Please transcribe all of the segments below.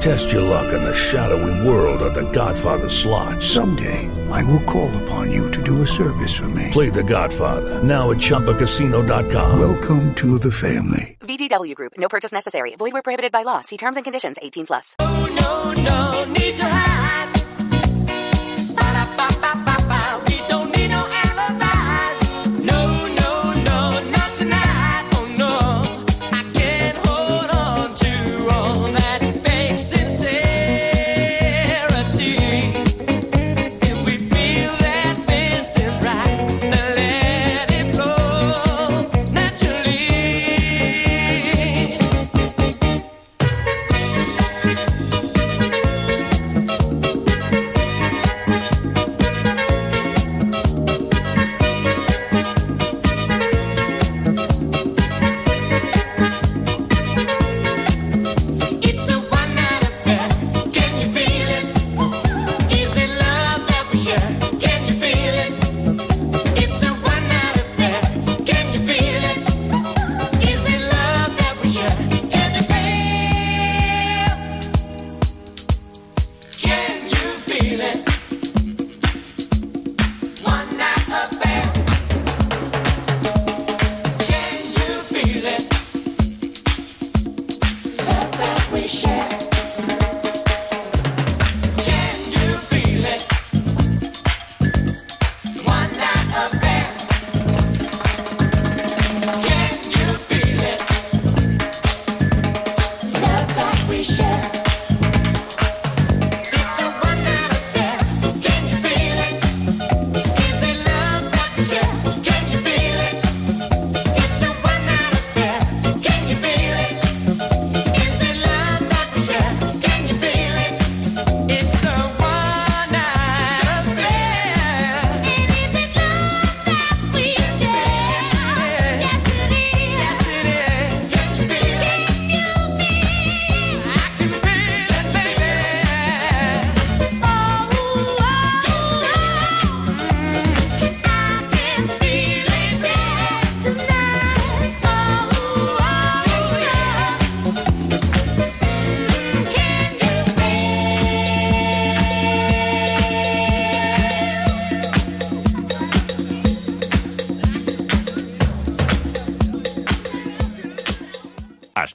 Test your luck in the shadowy world of the Godfather slot. Someday, I will call upon you to do a service for me. Play the Godfather, now at Chumpacasino.com. Welcome to the family. VGW Group, no purchase necessary. Void where prohibited by law. See terms and conditions 18 plus. Oh, no, no, need to hide.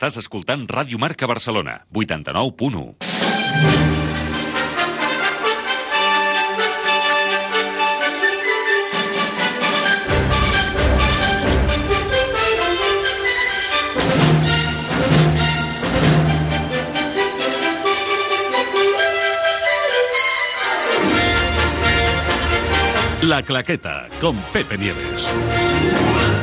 Estàs escoltant Ràdio Marca Barcelona, 89.1. La Claqueta, con Pepe Nieves.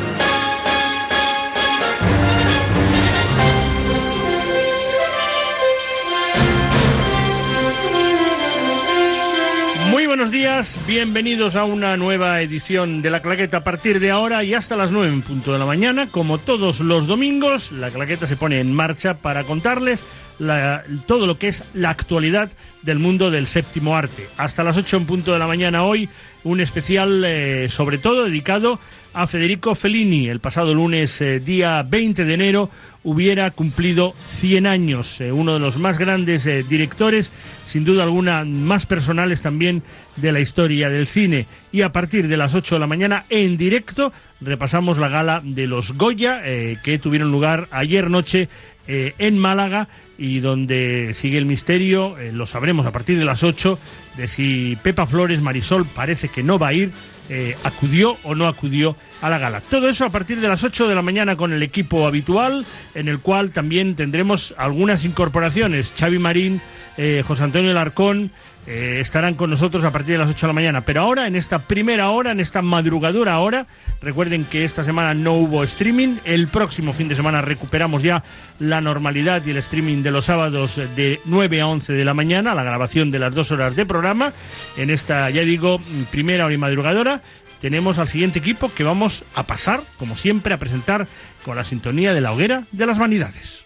Buenos días, bienvenidos a una nueva edición de La Claqueta a partir de ahora y hasta las 9 en punto de la mañana. Como todos los domingos, La Claqueta se pone en marcha para contarles la- todo lo que es la actualidad del mundo del séptimo arte. Hasta las 8 en punto de la mañana hoy, un especial eh, sobre todo dedicado Federico Fellini. El pasado lunes, eh, día 20 de enero, hubiera cumplido 100 años. eh, uno de los más grandes eh, directores, sin duda alguna, más personales también de la historia del cine. Y a partir de las 8 de la mañana, en directo, repasamos la gala de los Goya, que tuvieron lugar ayer noche en Málaga y donde sigue el misterio, lo sabremos a partir de las 8, de si Pepa Flores, Marisol, parece que no va a ir, eh, acudió o no acudió a la gala. Todo eso a partir de las 8 de la mañana con el equipo habitual, en el cual también tendremos algunas incorporaciones. Xavi Marín, eh, José Antonio Larcón, eh, estarán con nosotros a partir de las 8 de la mañana. Pero ahora, en esta primera hora, en esta madrugadura hora, recuerden que esta semana no hubo streaming. El próximo fin de semana recuperamos ya la normalidad y el streaming de los sábados de 9 a 11 de la mañana, la grabación de las dos horas de programa. En esta, ya digo, primera hora y madrugadora. Tenemos al siguiente equipo que vamos a pasar, como siempre, a presentar con la sintonía de la hoguera de las vanidades.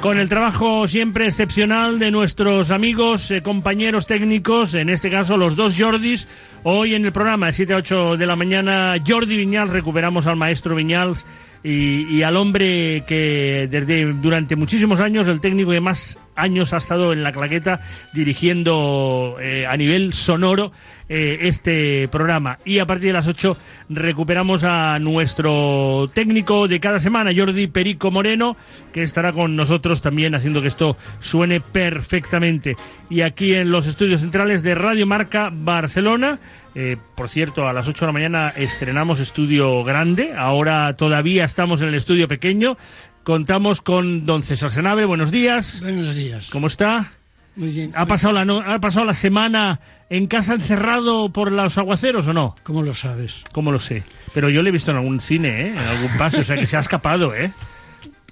Con el trabajo siempre excepcional de nuestros amigos, eh, compañeros técnicos, en este caso los dos Jordis. Hoy en el programa de 7 a 8 de la mañana, Jordi Viñals, recuperamos al maestro Viñals y, y al hombre que desde durante muchísimos años, el técnico que más años ha estado en la claqueta dirigiendo eh, a nivel sonoro eh, este programa. Y a partir de las 8 recuperamos a nuestro técnico de cada semana, Jordi Perico Moreno, que estará con nosotros también haciendo que esto suene perfectamente. Y aquí en los estudios centrales de Radio Marca Barcelona, eh, por cierto, a las 8 de la mañana estrenamos estudio grande, ahora todavía estamos en el estudio pequeño. Contamos con don César Senave, buenos días. Buenos días. ¿Cómo está? Muy bien. ¿Ha pasado, la no- ¿Ha pasado la semana en casa encerrado por los aguaceros o no? ¿Cómo lo sabes? ¿Cómo lo sé? Pero yo le he visto en algún cine, ¿eh? en algún paso, o sea que se ha escapado. ¿eh?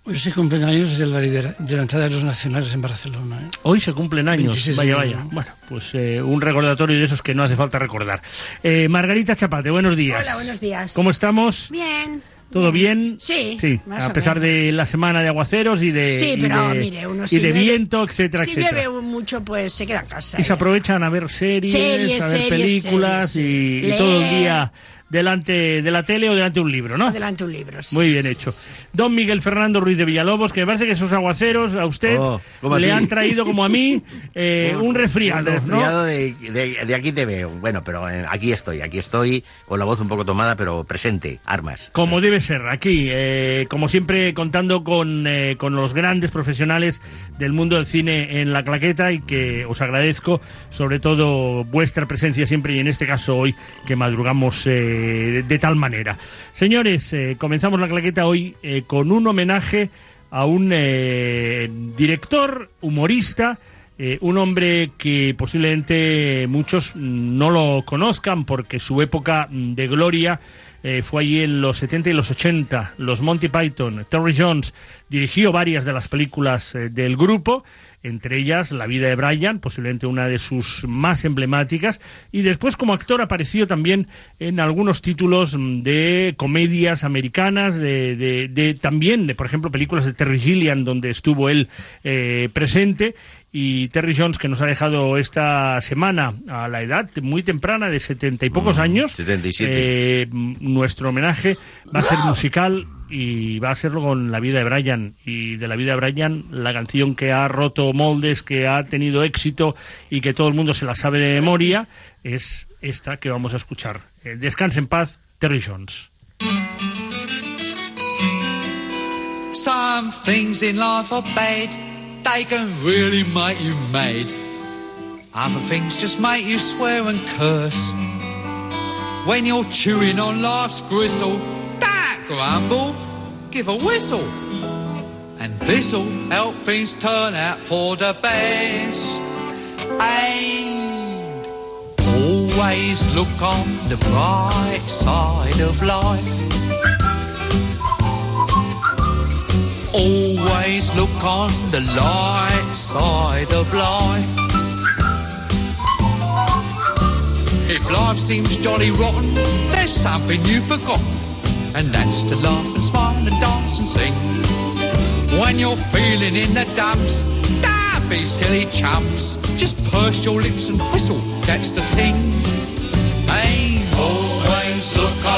Hoy se cumplen años de la, libera- de la entrada de los nacionales en Barcelona. ¿eh? Hoy se cumplen años. 26 de Vaya, vaya. ¿no? Bueno, pues eh, un recordatorio de esos que no hace falta recordar. Eh, Margarita Chapate, buenos días. Hola, buenos días. ¿Cómo estamos? Bien. ¿Todo bien? Sí, a pesar de la semana de aguaceros y de, Sí, y pero de- mire, uno y si de bebe- viento, etcétera, Si etcétera. bebe mucho, pues se queda en casa. Y se aprovechan a ver series, Series, a ver series, películas series, y, todo el día delante de la tele o delante de un libro, ¿no? está. Adelante un libro. sí, Muy bien sí, hecho. sí. Don Miguel Fernando Ruiz de Villalobos, que me parece que esos aguaceros a usted Oh, a le han traído como a mí eh, un resfriado, Un ¿no? resfriado de, de- de aquí te veo. Bueno, pero eh, aquí estoy, aquí estoy, con la voz un poco tomada, pero presente, armas. Como debe ser, aquí, eh, como siempre, contando con, eh, con los grandes profesionales del mundo del cine en la claqueta y que os agradezco, sobre todo, vuestra presencia siempre y en este caso hoy que madrugamos eh, de tal manera. Señores, eh, comenzamos la claqueta hoy eh, con un homenaje a un eh, director, humorista, eh, un hombre que posiblemente muchos no lo conozcan porque su época de gloria eh, fue allí en los 70 y los 80. Los Monty Python, Terry Jones dirigió varias de las películas eh, del grupo, entre ellas La vida de Brian, posiblemente una de sus más emblemáticas, y después como actor apareció también en algunos títulos de comedias americanas, de, de- de- también de, por ejemplo, películas de Terry Gilliam, donde estuvo él eh, presente, y Terry Jones, que nos ha dejado esta semana a la edad muy temprana de setenta y pocos Mm, años. 77. eh, nuestro homenaje va a ser musical y va a serlo con la vida de Brian. Y de la vida de Brian, la canción que ha roto moldes, que ha tenido éxito y que todo el mundo se la sabe de memoria, es esta que vamos a escuchar. Eh, Descanse en paz, Terry Jones. Some things in life are bad, they can really make you mad. Other things just make you swear and curse. When you're chewing on life's gristle, grumble, give a whistle. And this'll help things turn out for the best. And always look on the bright side of life. Always look on the light side of life. If life seems jolly rotten, there's something you've forgotten, and that's to laugh and smile and dance and sing. When you're feeling in the dumps, don't be silly chumps. Just purse your lips and whistle, that's the thing. Hey, always look on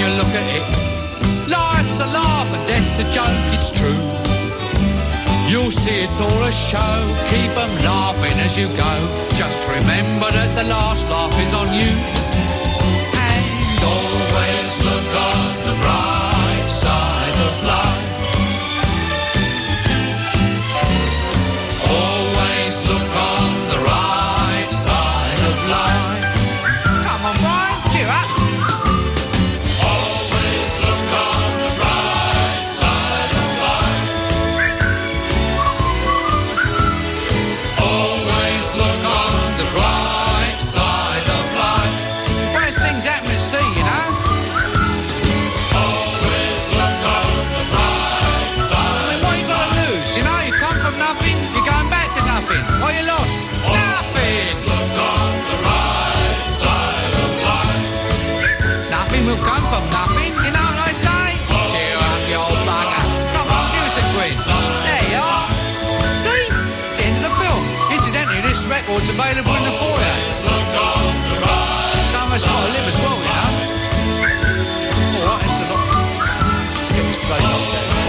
you look at it. Life's a laugh and death's a joke, it's true. You'll see it's all a show, keep 'em laughing as you go. Just remember that the last laugh is on you. And always look on A.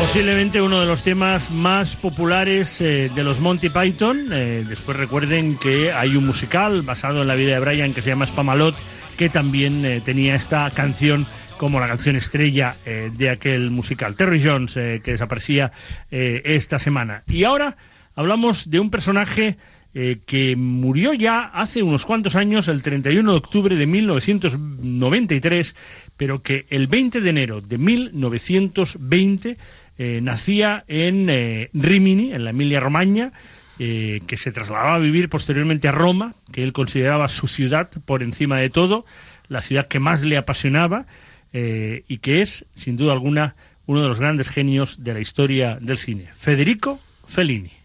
Posiblemente uno de los temas más populares eh, de los Monty Python. Eh, después recuerden que hay un musical basado en la vida de Brian que se llama Spamalot, que también eh, tenía esta canción como la canción estrella de aquel musical. Terry Jones, que desaparecía esta semana. Y ahora hablamos de un personaje eh, que murió ya hace unos cuantos años, el 31 de octubre de 1993, pero que el 20 de enero de 1920 eh, nacía en eh, Rimini, en la Emilia-Romagna, eh, que se trasladaba a vivir posteriormente a Roma, que él consideraba su ciudad por encima de todo, la ciudad que más le apasionaba y que es, sin duda alguna, uno de los grandes genios de la historia del cine, Federico Fellini.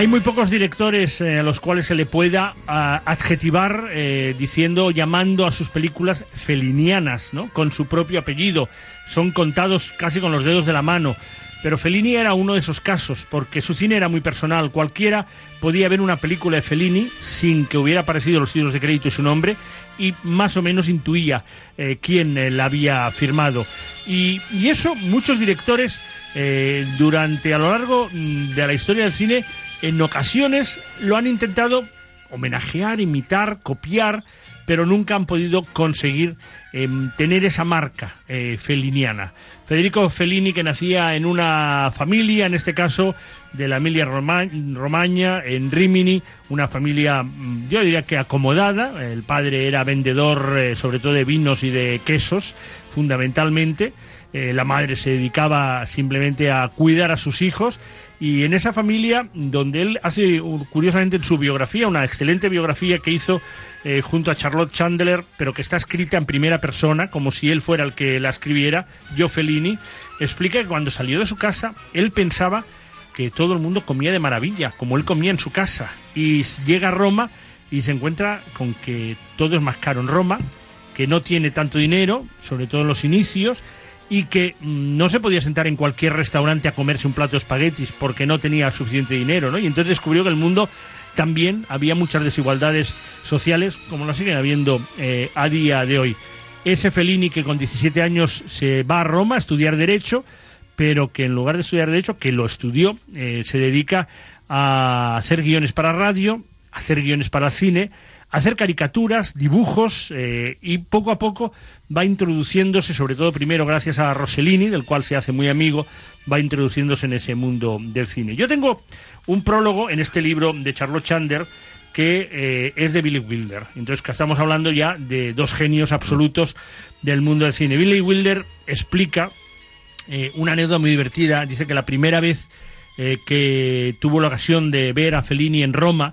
Hay muy pocos directores eh, a los cuales se le pueda ah, adjetivar eh, diciendo, llamando a sus películas felinianas, ¿no? Con su propio apellido. Son contados casi con los dedos de la mano. Pero Fellini era uno de esos casos, porque su cine era muy personal. Cualquiera podía ver una película de Fellini sin que hubiera aparecido los títulos de crédito y su nombre, y más o menos intuía eh, quién eh, la había firmado. Y, eso muchos directores, durante a lo largo mm, de la historia del cine, en ocasiones lo han intentado homenajear, imitar, copiar, pero nunca han podido conseguir em, tener esa marca eh, feliniana. Federico Fellini, que nacía en una familia, en este caso de la Emilia Roma- Romagna, en Rimini, una familia, mm, yo diría que acomodada. El padre era vendedor, eh, sobre todo de vinos y de quesos, fundamentalmente. Eh, la madre se dedicaba simplemente a cuidar a sus hijos y en esa familia donde él hace curiosamente en su biografía una excelente biografía que hizo eh, junto a Charlotte Chandler pero que está escrita en primera persona como si él fuera el que la escribiera Joe Fellini explica que cuando salió de su casa él pensaba que todo el mundo comía de maravilla, como él comía en su casa. Y llega a Roma y se encuentra con que todo es más caro en Roma, que no tiene tanto dinero, sobre todo en los inicios, y que no se podía sentar en cualquier restaurante a comerse un plato de espaguetis porque no tenía suficiente dinero, ¿no? Y entonces descubrió que el mundo también había muchas desigualdades sociales, como lo siguen habiendo eh, a día de hoy. Ese Fellini que con 17 años se va a Roma a estudiar Derecho, pero que en lugar de estudiar Derecho, que lo estudió, eh, se dedica a hacer guiones para radio, hacer guiones para cine, hacer caricaturas, dibujos, eh, y poco a poco va introduciéndose, sobre todo primero gracias a Rossellini, del cual se hace muy amigo, va introduciéndose en ese mundo del cine. Yo tengo un prólogo en este libro de Charlotte Chander que eh, es de Billy Wilder. Entonces, que estamos hablando ya de dos genios absolutos del mundo del cine. Billy Wilder explica eh, una anécdota muy divertida. Dice que la primera vez que tuvo la ocasión de ver a Fellini en Roma,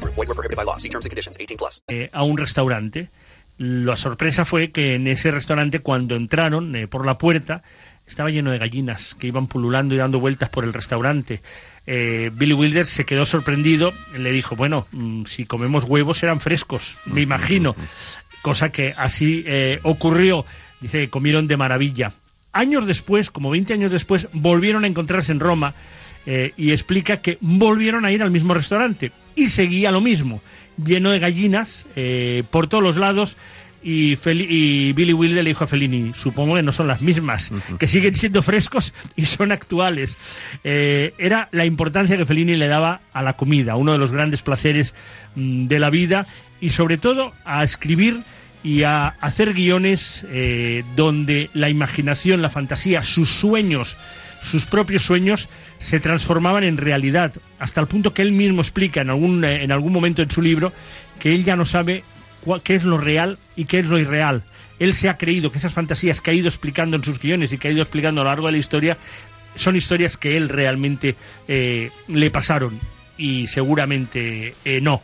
Group. Void were prohibited by law. See terms and conditions. 18 plus. eh, a un restaurante. La sorpresa fue que en ese restaurante, cuando entraron eh, por la puerta, estaba lleno de gallinas que iban pululando y dando vueltas por el restaurante. Eh, Billy Wilder se quedó sorprendido, le dijo, bueno, mm, si comemos huevos serán frescos, me imagino. Cosa que así eh, ocurrió. Dice que comieron de maravilla. Años después, como 20 años después, volvieron a encontrarse en Roma eh, y explica que volvieron a ir al mismo restaurante y seguía lo mismo, lleno de gallinas eh, por todos los lados. Y, Fel- y Billy Wilder le dijo a Fellini, supongo que no son las mismas, que siguen siendo frescos y son actuales. Eh, era la importancia que Fellini le daba a la comida, uno de los grandes placeres mm, de la vida y sobre todo a escribir y a hacer guiones eh, donde la imaginación, la fantasía, sus sueños, sus propios sueños se transformaban en realidad, hasta el punto que él mismo explica en algún, eh, en algún momento en su libro que él ya no sabe qué es lo real y qué es lo irreal. Él se ha creído que esas fantasías que ha ido explicando en sus guiones y que ha ido explicando a lo largo de la historia son historias que él realmente eh, le pasaron y seguramente eh, no.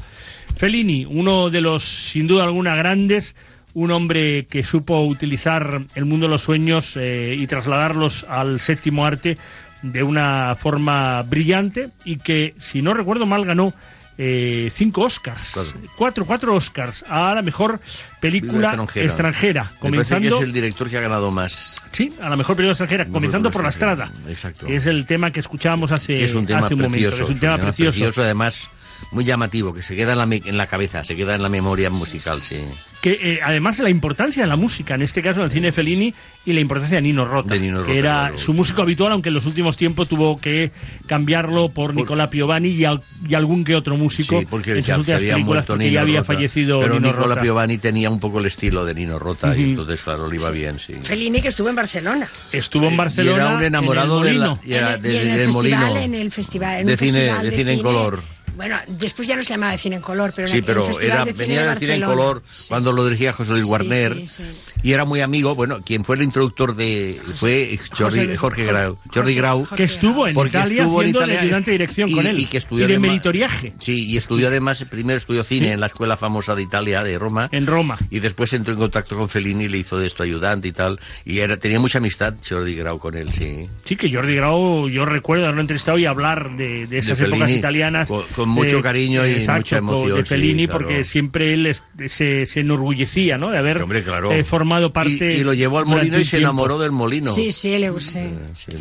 Fellini, uno de los sin duda alguna grandes, un hombre que supo utilizar el mundo de los sueños eh, y trasladarlos al séptimo arte de una forma brillante y que, si no recuerdo mal, ganó eh, cinco Oscars, cuatro, cuatro Oscars a la mejor película extranjera, comenzando que es el director que ha ganado más. Sí, a la mejor película extranjera, Mejor comenzando película por La Estrada. Exacto. Que es el tema que escuchábamos hace, Que es un tema hace un momento. precioso. es un tema precioso. además, muy llamativo, que se queda en la, en la cabeza, se queda en la memoria musical, sí. Que eh, además la importancia de la música, en este caso en el cine Fellini, y la importancia de Nino Rota, De Nino que era claro. su músico habitual, aunque en los últimos tiempos tuvo que cambiarlo por Nicola Piovani y, al- y algún que otro músico Sí, porque en sus ya se había muerto Nino ya había Rota. fallecido Pero Nino Nicola Rota. Piovani tenía un poco el estilo de Nino Rota y entonces, claro, le iba bien, sí. Fellini que estuvo en Barcelona. Estuvo en Barcelona. Y era un enamorado en el de la- Molino. y era En el- de- y en el del festival, Molino. en el festival, en De un cine- festival de cine en color. Bueno, después ya no se llamaba de cine en color, pero Sí, el era, de cine venía de del cine en color cuando lo dirigía José Luis Warner sí, sí. y era muy amigo, bueno, quien fue el introductor de fue Jordi, Luis- Jorge Jorge- Grau, Jordi Grau, Que estuvo en Italia estuvo en Italia ayudante de dirección y- con él. y que estudió de además- meritoriaje. Sí, y estudió además, primero estudió cine Sí. en la escuela famosa de Italia, de Roma. En Roma. Y después entró en contacto con Fellini y le hizo de esto ayudante y tal. Y era, tenía mucha amistad Jordi Grau con él, sí. Sí, que Jordi Grau, yo recuerdo haberlo entrevistado y hablar de, de esas De épocas Fellini, italianas. con- con mucho cariño y exacto, mucha con- emoción, De sí, Fellini, claro. porque siempre él es- se, se enorgullecía, ¿no? De haber Hombre, claro. eh, formado parte. Y, y lo llevó al molino y se tiempo. enamoró del molino. Sí, sí, le usé.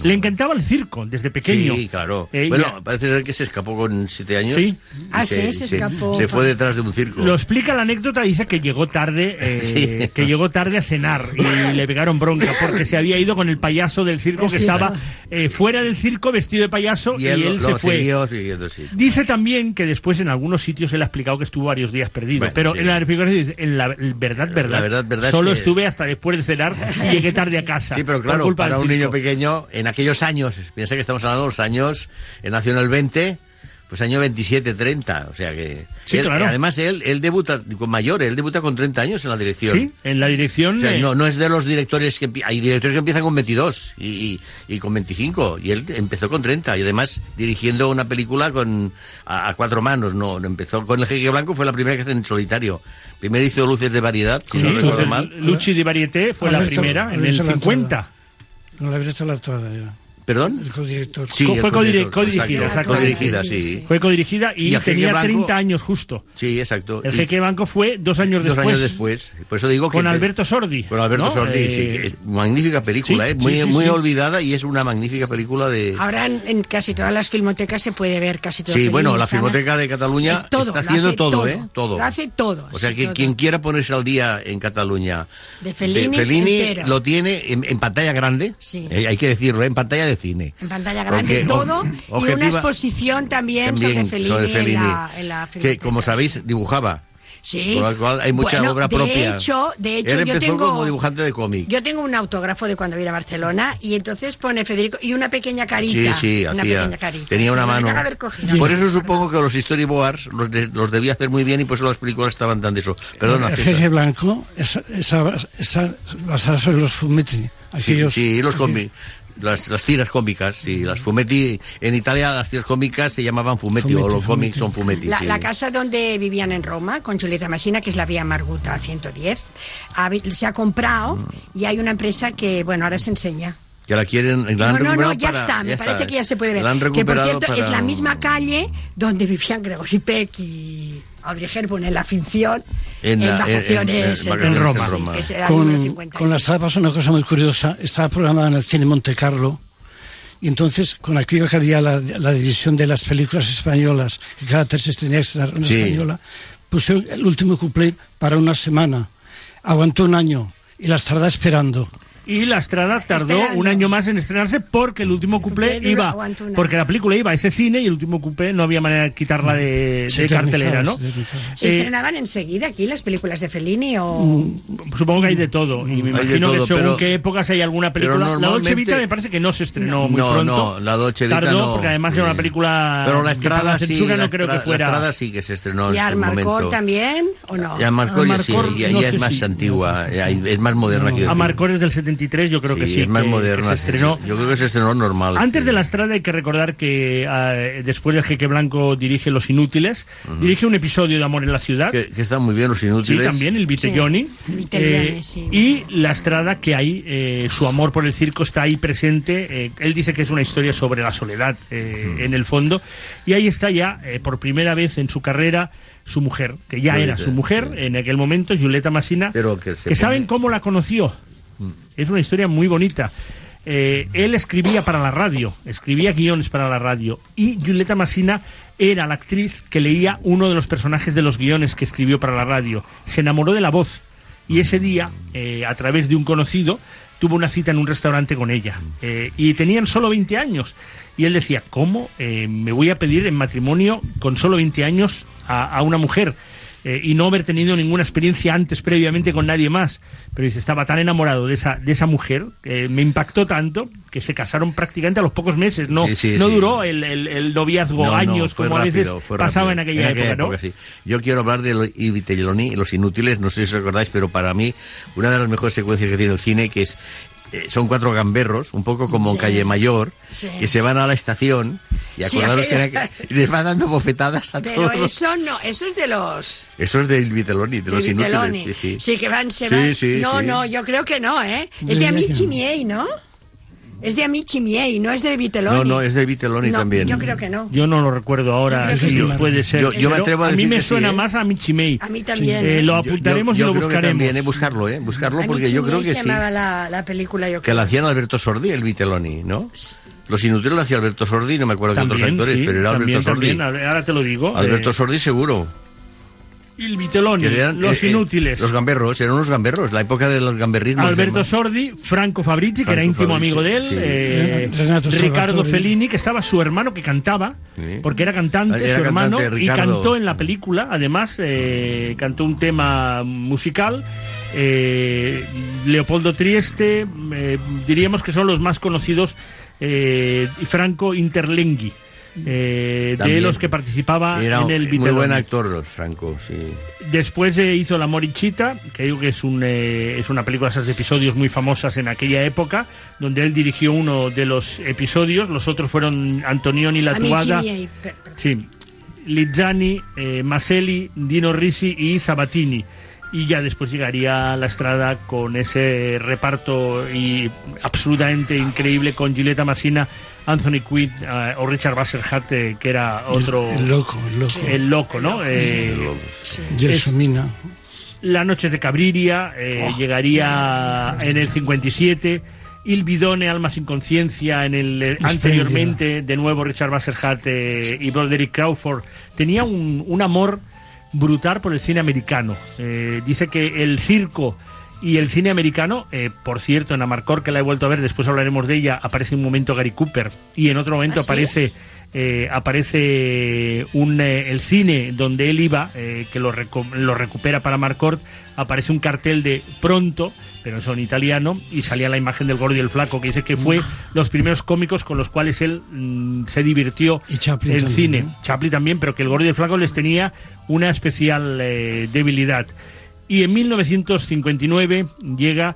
Le encantaba el circo desde pequeño. Sí, claro. Eh, bueno, ya- parece ser que se escapó con siete años. Sí. Ah, sí, se escapó. Se fue detrás de un circo. Lo explica la anécdota, dice que llegó tarde, eh, Sí. que llegó tarde a cenar y le pegaron bronca porque se había ido con el payaso del circo que estaba eh, fuera del circo vestido de payaso y él, lo- se lo fue. siguió siguiendo, sí. Dice también bien que después en algunos sitios él ha explicado que estuvo varios días perdido. Bueno, pero sí. en la dice, en la verdad, verdad, La verdad, verdad es solo que- estuve hasta después de cenar y llegué tarde a casa. Sí, pero claro, para un niño pequeño, en aquellos años, piensa que estamos hablando de los años, él nació en el 20, pues año 27, 30, o sea que... Sí, él- claro. Además, él, él debuta con mayor, él debuta con 30 años en la dirección. Sí, en la dirección... O sea, eh, no, no es de los directores que... Hay directores que empiezan con 22 y, y- y con 25, y él empezó con 30, y además dirigiendo una película con a, a cuatro manos, no, no empezó con El Jeque Blanco, fue la primera que hace en solitario. Primero hizo Luces de Variedad, si sí, no recuerdo mal. Luchi di Varieté fue la primera, en el Alberto Latorre. 50. No la habría hecho la toda ya. ¿Perdón? El codirector. Sí, fue codirector, codirigida, exacto. Codirigida, Sí. Fue codirigida y, Y tenía Blanco- 30 años justo. Sí, exacto. El Jeque Banco fue dos años Dos después. años después. Por eso digo que... Con Alberto Sordi. Con Alberto ¿no? Sordi, Eh, sí, es magnífica película, sí, ¿eh? Muy, sí, sí, muy sí. olvidada y es una magnífica película de... Ahora en, en casi todas las filmotecas se puede ver casi todo. Sí, bueno, la. Filmoteca de Cataluña Es todo, está haciendo hace todo, todo, ¿eh? Todo. lo hace todo, O sea, sí, que todo. quien quiera ponerse al día en Cataluña De Fellini lo tiene en, en pantalla grande, Sí. eh, hay que decirlo, ¿eh? en pantalla de cine. En pantalla grande, Porque, todo. o- y una exposición también, También sobre Fellini, sobre Fellini, En, la, en la que como sí. sabéis dibujaba. Sí. Por lo cual hay mucha Bueno, obra de propia. Hecho, de hecho, Él yo empezó tengo, como dibujante de cómic. yo tengo un autógrafo de cuando vine a Barcelona y entonces pone Federico y una pequeña Sí, carita. sí, una hacía. pequeña carita. Tenía una mano. cogido. Por eso supongo que los storyboards los, de- los debía hacer muy bien y por eso las películas estaban tan de eso. Perdona, el César. jeje blanco esa, esa, esa basada sobre los fumetti. Sí, Aquellos, sí, los aquellos- cómics. Las, las tiras cómicas, sí, las fumetti. En Italia las tiras cómicas se llamaban fumetti, o Fumetti, los cómics son fumetti. La, sí. la casa donde vivían en Roma, con Julieta Masina, que es la vía Marguta 110, ha vi- se ha comprado y hay una empresa que, bueno, ahora se enseña. Que la quieren, la no, no, no, ya para- está, me parece que ya se puede ver. La han que por cierto es la misma calle donde vivían Gregory Peck y Audrey Hepburn en la ficción En en, la- en- vacaciones en- en Roma. en Roma. Sí, con, 50. con la sala pasó una cosa muy curiosa. Estaba programada en el cine Monte Carlo. Y entonces, con aquello que había la, la división de las películas españolas, que cada tres tenía que estar una Sí. española, puse el último cuplé para una semana. Aguantó un año y la estará esperando. Y la Estrada tardó Esperando. un año más en estrenarse porque el último cuplé iba. Porque la película iba a ese cine y el último cuplé no había manera de quitarla de, cartelera, ¿no? se eternizaba. ¿Se Eh, estrenaban enseguida aquí las películas de Fellini o...? Mm. Supongo que hay de todo. Y me imagino todo, que según pero- qué épocas hay alguna película. La Dolce Vita me parece que no se estrenó muy no, pronto. no, la Dolce Vita Tardó no. porque además era una película. Pero la que Estrada la sí, censura la no creo que Estrada- fuera. La Estrada sí que se estrenó ¿Y en Armarcor también o no? Y Amarcor ya, sí, ya, no es más antigua, es más moderna. quiero decir. Amarcor es del 73, yo creo que sí. es más que- que moderna. se sí, estrenó. sí, Yo creo que se estrenó normal. Antes sí. de la estrada hay que recordar que ah, después del Jeque Blanco dirige Los Inútiles, dirige un episodio de Amor en la Ciudad. Que, que están muy bien los Sí, inútiles. también, el Vitelloni. Sí, Eh, sí. Y la estrada que hay, eh, su amor por el circo está ahí presente. eh, él dice que es una historia sobre la soledad eh, en el fondo. Y ahí está ya, eh, por primera vez en su carrera, su mujer, que ya Julieta, era su mujer sí. en aquel momento, Julieta Massina, Pero que se que saben cómo la conoció. Es una historia muy bonita. Eh, él escribía para la radio, escribía guiones para la radio y Julieta Massina era la actriz que leía uno de los personajes de los guiones que escribió para la radio. Se enamoró de la voz y ese día, eh, a través de un conocido, tuvo una cita en un restaurante con ella. Eh, y tenían solo 20 años. Y él decía, ¿cómo me voy a pedir en matrimonio con solo 20 años a una mujer? Eh, y no haber tenido ninguna experiencia antes previamente con nadie más. Pero dice, estaba tan enamorado de esa, de esa mujer, eh, me impactó tanto que se casaron prácticamente a los pocos meses. No, Sí, sí, no sí. duró el, el- el noviazgo No, no, años como a veces rápido, pasaba en rápido. aquella, época, ¿no? Yo quiero hablar de y los inútiles, no sé si os acordáis, pero para mí una de las mejores secuencias que tiene el cine, que es eh, son cuatro gamberros, un poco como Sí. Calle Mayor, Sí. que se van a la estación y acordaros que, aquello- les van dando bofetadas a Pero todos. los- eso no, eso es de los... Eso es del Vitelloni, de, de los Vitelloni. inútiles. Sí, sí. que van, se van. sí, no, sí. no, yo creo que no, ¿eh? Es de Amici. Miei, ¿no? Es de Amici Miei, no es de Vitelloni. No, no, es de Vitelloni No, también. Yo creo que no. Yo no lo recuerdo ahora, Yo que sí. puede ser. Yo- yo me atrevo a mí decir me que sí, suena ¿eh? más a Michimei. A mí también. Eh, ¿eh? lo Yo- apuntaremos yo y lo creo que buscaremos. también, eh, buscarlo, ¿eh? Buscarlo porque Amici yo creo Miei que se sí. llamaba la, la película, yo Que creo. la hacían Alberto Sordi, el Vitelloni, ¿no? Los inútiles lo hacía Alberto Sordi, no me acuerdo qué otros actores, sí, pero era también, Alberto Sordi. también, ahora te lo digo. Alberto eh, Sordi seguro. Il Vitelloni, eran, Los eh, eh, Inútiles. los gamberros, eran unos gamberros, la época de los gamberrismos. Alberto. Sordi, Franco Fabrizi, que era Franco íntimo Fabrizi, amigo de él, sí. eh, Renato Ricardo. Fellini, que estaba su hermano que cantaba, Sí. porque era cantante, Era su hermano, cantante, y cantó en la película, además, eh, cantó un tema musical. eh, Leopoldo Trieste, eh, diríamos que son los más conocidos, eh, y Franco Interlenghi, eh, de los que participaba Era en el muy buen actor, los Franco, sí. Después eh, hizo La Morichita, que digo que es, un, eh, es una película de esas de episodios muy famosas en aquella época, donde él dirigió uno de los episodios, los otros fueron Antonioni La Tuada, sí, Lizzani, eh, Maselli, Dino Risi y Sabatini. Y ya después llegaría La Estrada con ese reparto y absolutamente increíble con Giulietta Massina, Anthony Quinn eh, o Richard Basselhat, eh, que era otro... El loco, el loco. El loco, ¿no? Eh, Gelsomina. la noche de Cabriria eh, llegaría en el 57. Il Bidone, Alma sin conciencia, en el eh, anteriormente, de nuevo Richard Basserhat eh, y Broderick Crawford. Tenía un, un amor brutal por el cine americano. Eh, dice que el circo y el cine americano, eh, por cierto, en Amarcor, que la he vuelto a ver, después hablaremos de ella, aparece un momento Gary Cooper y en otro momento ¿Ah, sí? aparece eh, aparece un, eh, el cine donde él iba, eh, que lo, lo recupera para Marcort, aparece un cartel de pronto, pero eso en italiano, y salía la imagen del gordo y el flaco, que dice que fue los primeros cómicos con los cuales él mm, se divirtió Y Chaplin en también, cine. ¿no? Chaplin también, pero que el gordo y el flaco les tenía una especial debilidad. Y en 1959 llega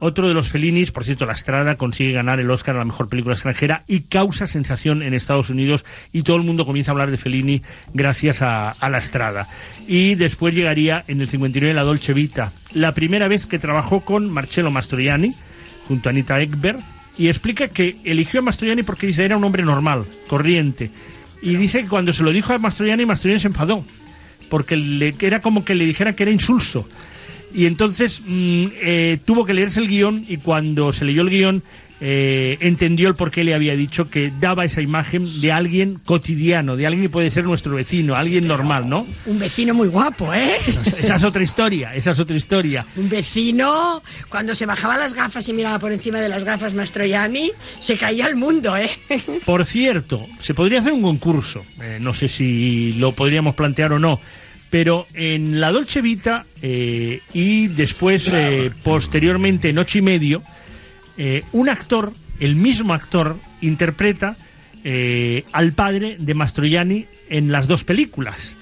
otro de los Fellinis, por cierto, La Estrada consigue ganar el Oscar a la mejor película extranjera y causa sensación en Estados Unidos y todo el mundo comienza a hablar de Fellini gracias a, La Estrada. Y después llegaría en el 59 La Dolce Vita, la primera vez que trabajó con Marcello Mastroianni junto a Anita Ekberg y explica que eligió a Mastroianni porque dice era un hombre normal, corriente. Y dice que cuando se lo dijo a Mastroianni, Mastroianni se enfadó porque le, era como que le dijera que era insulso. Y entonces mm, eh, tuvo que leerse el guion y cuando se leyó el guion eh, entendió el por qué le había dicho que daba esa imagen de alguien cotidiano, de alguien que puede ser nuestro vecino, alguien normal, ¿no? Un vecino muy guapo, ¿eh? Esa es otra historia, esa es otra historia. Un vecino, cuando se bajaba las gafas y miraba por encima de las gafas Mastroianni, se caía el mundo, ¿eh? Por cierto, se podría hacer un concurso, eh, no sé si lo podríamos plantear o no, pero en la Dolce Vita eh, y después, eh, posteriormente, en ocho y medio, eh, un actor, el mismo actor, interpreta al padre de Mastroianni en las dos películas.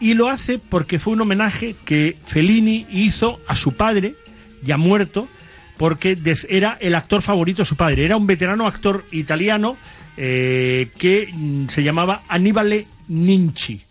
Y lo hace porque fue un homenaje que Fellini hizo a su padre, ya muerto, porque era el actor favorito de su padre. Era un veterano actor italiano que mm, se llamaba Annibale Ninci.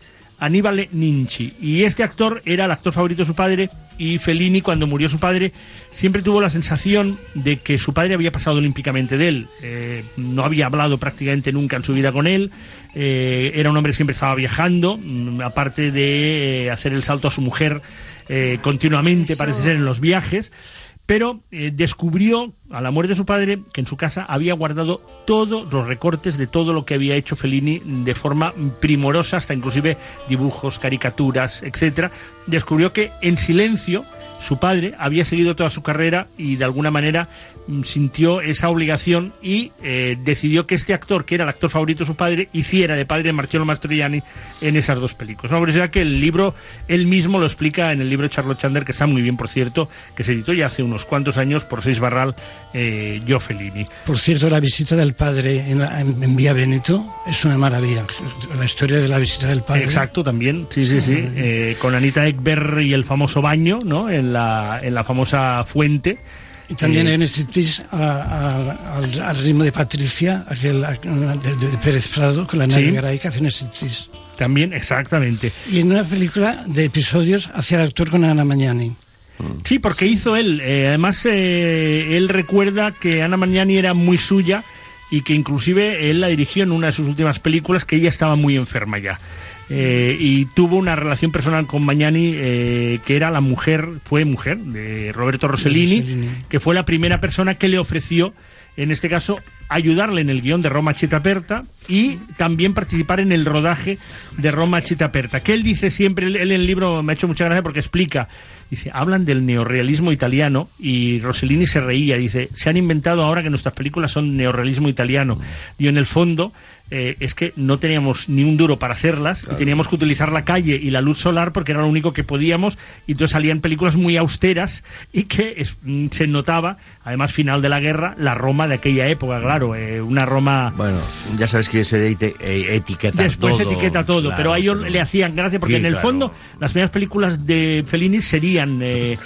Aníbal Ninci. Y este actor era el actor favorito de su padre y Fellini, cuando murió su padre, siempre tuvo la sensación de que su padre había pasado olímpicamente de él. Eh, no había hablado prácticamente nunca en su vida con él. Eh, era un hombre que siempre estaba viajando, mm, aparte de eh, hacer el salto a su mujer eh, continuamente, parece ser, en los viajes pero eh, descubrió a la muerte de su padre que en su casa había guardado todos los recortes de todo lo que había hecho Fellini de forma primorosa, hasta inclusive dibujos, caricaturas, etcétera. Descubrió que en silencio su padre había seguido toda su carrera y de alguna manera mm, sintió esa obligación y eh, decidió que este actor, que era el actor favorito de su padre, hiciera de padre de Marcello Mastroianni en esas dos películas. Una curiosidad que el libro, él mismo lo explica en el libro de Charlotte Chandler, que está muy bien, por cierto, que se editó ya hace unos cuantos años por Seis Barral, eh, Joe Fellini. Por cierto, la visita del padre en, en- Vía Veneto es una maravilla. La historia de la visita del padre. Exacto, también, sí, sí, sí. Eh, con Anita Ekberg y el famoso baño, ¿no? La, en la famosa fuente. Y también Eh, hay un striptease al, al ritmo de Patricia, aquel de, de Pérez Prado, con la Sí. Nadia Garay, que hace un striptease. También, exactamente. Y en una película de episodios hacia el actor con Ana Magnani. Sí, porque hizo él. eh, además, eh, él recuerda que Ana Magnani era muy suya y que inclusive él la dirigió en una de sus últimas películas que ella estaba muy enferma ya. Eh, y tuvo una relación personal con Magnani eh, que era la mujer, fue mujer de Roberto Rossellini, Rossellini. que fue la primera persona que le ofreció, en este caso, ayudarle en el guion de Roma Città Aperta y también participar en el rodaje de Roma Città Aperta. Que él dice siempre, él en el libro me ha hecho mucha gracia porque explica, dice, hablan del neorrealismo italiano y Rossellini se reía, dice, se han inventado ahora que nuestras películas son neorrealismo italiano. Y en el fondo eh, es que no teníamos ni un duro para hacerlas y teníamos que utilizar la calle y la luz solar porque era lo único que podíamos y entonces salían películas muy austeras y que es- mm, se notaba, además final de la guerra, la Roma de aquella época, claro, eh, una Roma... Bueno, ya sabes que se eh, etiqueta Después todo, etiqueta todo, claro, pero a ellos pero- le hacían gracia porque Sí, en el claro. fondo las primeras películas de Fellini serían eh,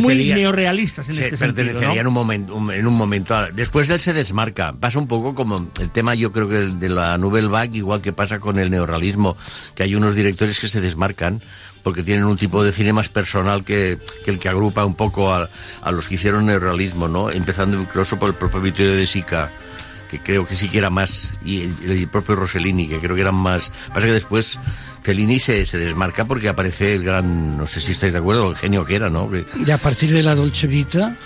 muy neorealistas en se este sentido. ¿no? en un momento un- en un momento después él se desmarca pasa un poco como el tema yo creo que de la Nouvelle Vague igual que pasa con el neorrealismo que hay unos directores que se desmarcan porque tienen un tipo de cine más personal que, el que agrupa un poco a, a los que hicieron neorrealismo no empezando incluso por el propio Vittorio de Sica que creo que sí que era más y el, propio Rossellini que creo que eran más. Pasa que después Fellini se, se desmarca porque aparece el gran no sé si estáis de acuerdo el genio que era no Y a partir de la Dolce Vita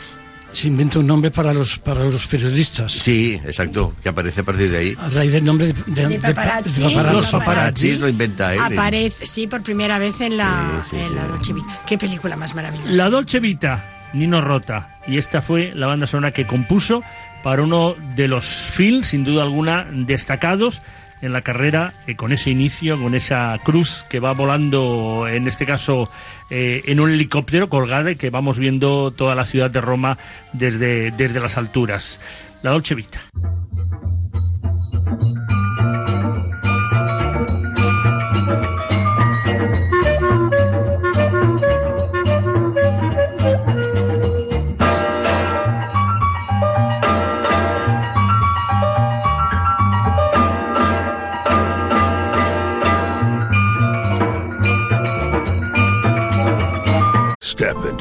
se inventa un nombre para los, para los periodistas. Sí, exacto, que aparece a partir de ahí. A raíz del nombre de, de- De paparazzi. de paparazzi. Los paparazzi lo inventa él. Aparece, sí, por primera vez en la, Sí, sí, en la. Dolce Vita. Qué película más maravillosa. La Dolce Vita, Nino Rota. Y esta fue la banda sonora que compuso para uno de los films, sin duda alguna, destacados en la carrera, eh, con ese inicio, con esa cruz que va volando, en este caso, eh, en un helicóptero colgada y que vamos viendo toda la ciudad de Roma desde, desde las alturas. La Dolce Vita.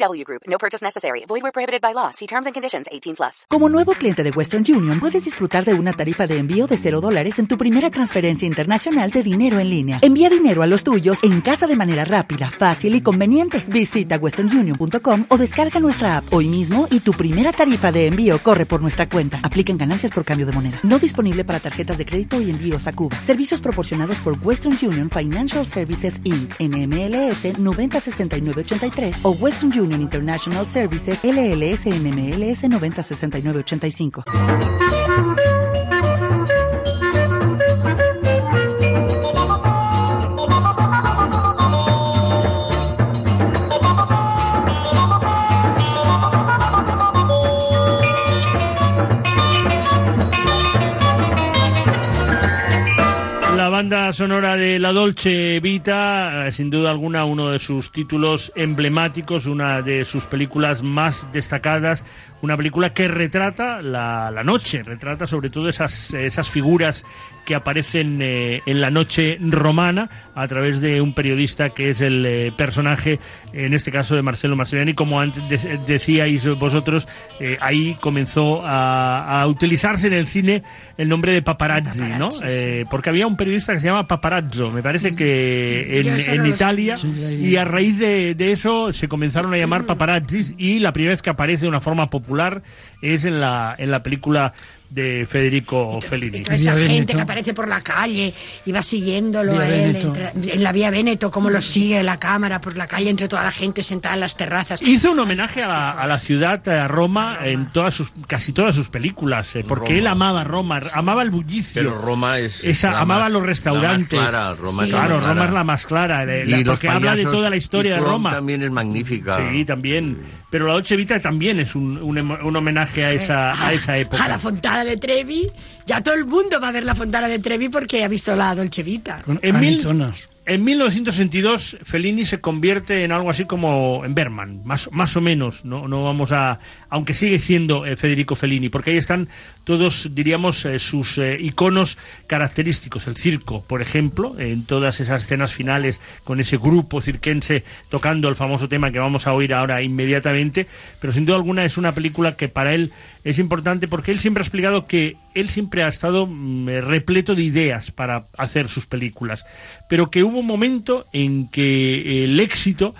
VGW Group. No purchase necessary. Void where prohibited by law. See terms and conditions. 18 plus. Como nuevo cliente de Western Union, puedes disfrutar de una tarifa de envío de 0 dólares en tu primera transferencia internacional de dinero en línea. Envía dinero a los tuyos en casa de manera rápida, fácil y conveniente. Visita westernunion.com o descarga nuestra app hoy mismo y tu primera tarifa de envío corre por nuestra cuenta. Aplican ganancias por cambio de moneda. No disponible para tarjetas de crédito y envíos a Cuba. Servicios proporcionados por Western Union Financial Services Inc. NMLS 906983 o Western Union International Services LLS NMLS 906985. Banda sonora de La Dolce Vita, eh, sin duda alguna, uno de sus títulos emblemáticos, una de sus películas más destacadas, una película que retrata la, la noche, retrata sobre todo esas, esas figuras que aparecen eh, en la noche romana a través de un periodista que es el eh, personaje, en este caso de Marcelo Mastroianni, como antes de- decíais vosotros, eh, ahí comenzó a, a utilizarse en el cine el nombre de paparazzi, ¿no? Sí. Porque había un periodista que se llama Paparazzo, me parece que Yo en, Italia, y a raíz de, de eso se comenzaron a llamar paparazzis y la primera vez que aparece de una forma popular es en la, en la película de Federico Fellini. Esa gente Veneto. que aparece por la calle y va siguiéndolo Vía a él entre- en la vía Veneto, cómo lo sigue la cámara por la calle entre toda la gente sentada en las terrazas. Hizo un homenaje a la, a la ciudad, a Roma, en todas sus, casi todas sus películas, eh, porque Roma. él amaba Roma, amaba el bullicio. Pero Roma es. Esa, la amaba más- los restaurantes. la más clara, Roma es la claro. Roma es la más clara, eh, la- Y los porque habla de toda la historia y de Roma. también es magnífica. Sí, también. Pero la Dolce Vita también es un, un, emo- un homenaje a esa, a esa época. A la Fontana de Trevi. Ya todo el mundo va a ver la Fontana de Trevi porque ha visto la Dolce Vita. Con En mil-. En 1962, Fellini se convierte en algo así como en Berman, más, más o menos. No, no vamos a. Aunque sigue siendo eh, Federico Fellini, porque ahí están todos, diríamos, eh, sus eh, iconos característicos. El circo, por ejemplo, en todas esas escenas finales con ese grupo cirquense tocando el famoso tema que vamos a oír ahora inmediatamente. Pero sin duda alguna es una película que para él es importante porque él siempre ha explicado que él siempre ha estado mm, eh, repleto de ideas para hacer sus películas, pero que hubo un momento en que el éxito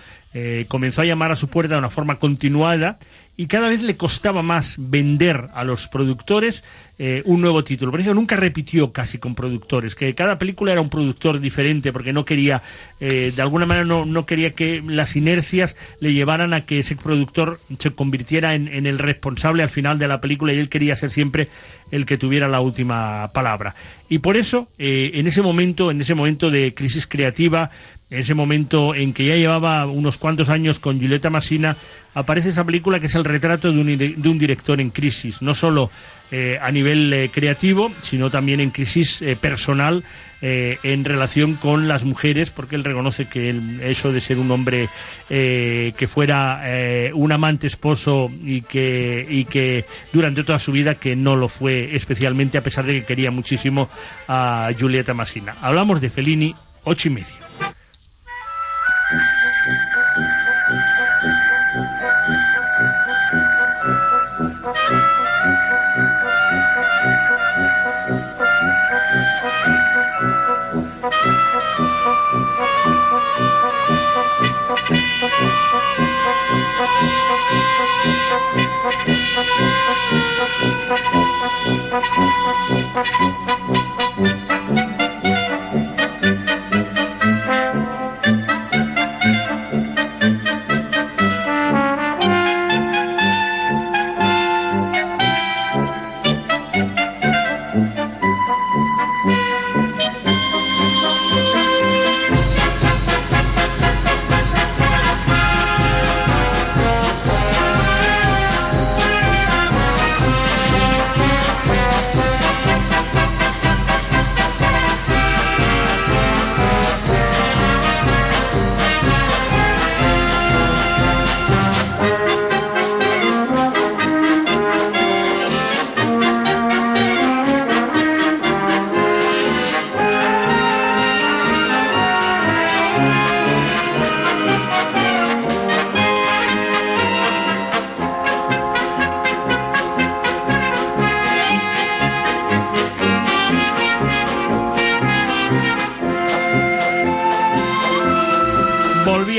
comenzó a llamar a su puerta de una forma continuada y cada vez le costaba más vender a los productores eh, un nuevo título. Por eso nunca repitió casi con productores, que cada película era un productor diferente porque no quería, eh, de alguna manera no, no quería que las inercias le llevaran a que ese productor se convirtiera en, en el responsable al final de la película y él quería ser siempre el que tuviera la última palabra. Y por eso, eh, en ese momento, en ese momento de crisis creativa, ese momento en que ya llevaba unos cuantos años con Giulietta Massina, aparece esa película que es el retrato de un, de un director en crisis, no solo eh, a nivel eh, creativo, sino también en crisis eh, personal en relación con las mujeres, porque él reconoce que eso de ser un hombre que fuera un amante esposo y que, y que durante toda su vida que no lo fue especialmente, a pesar de que quería muchísimo a Giulietta Massina. Hablamos de Fellini, ocho y medio.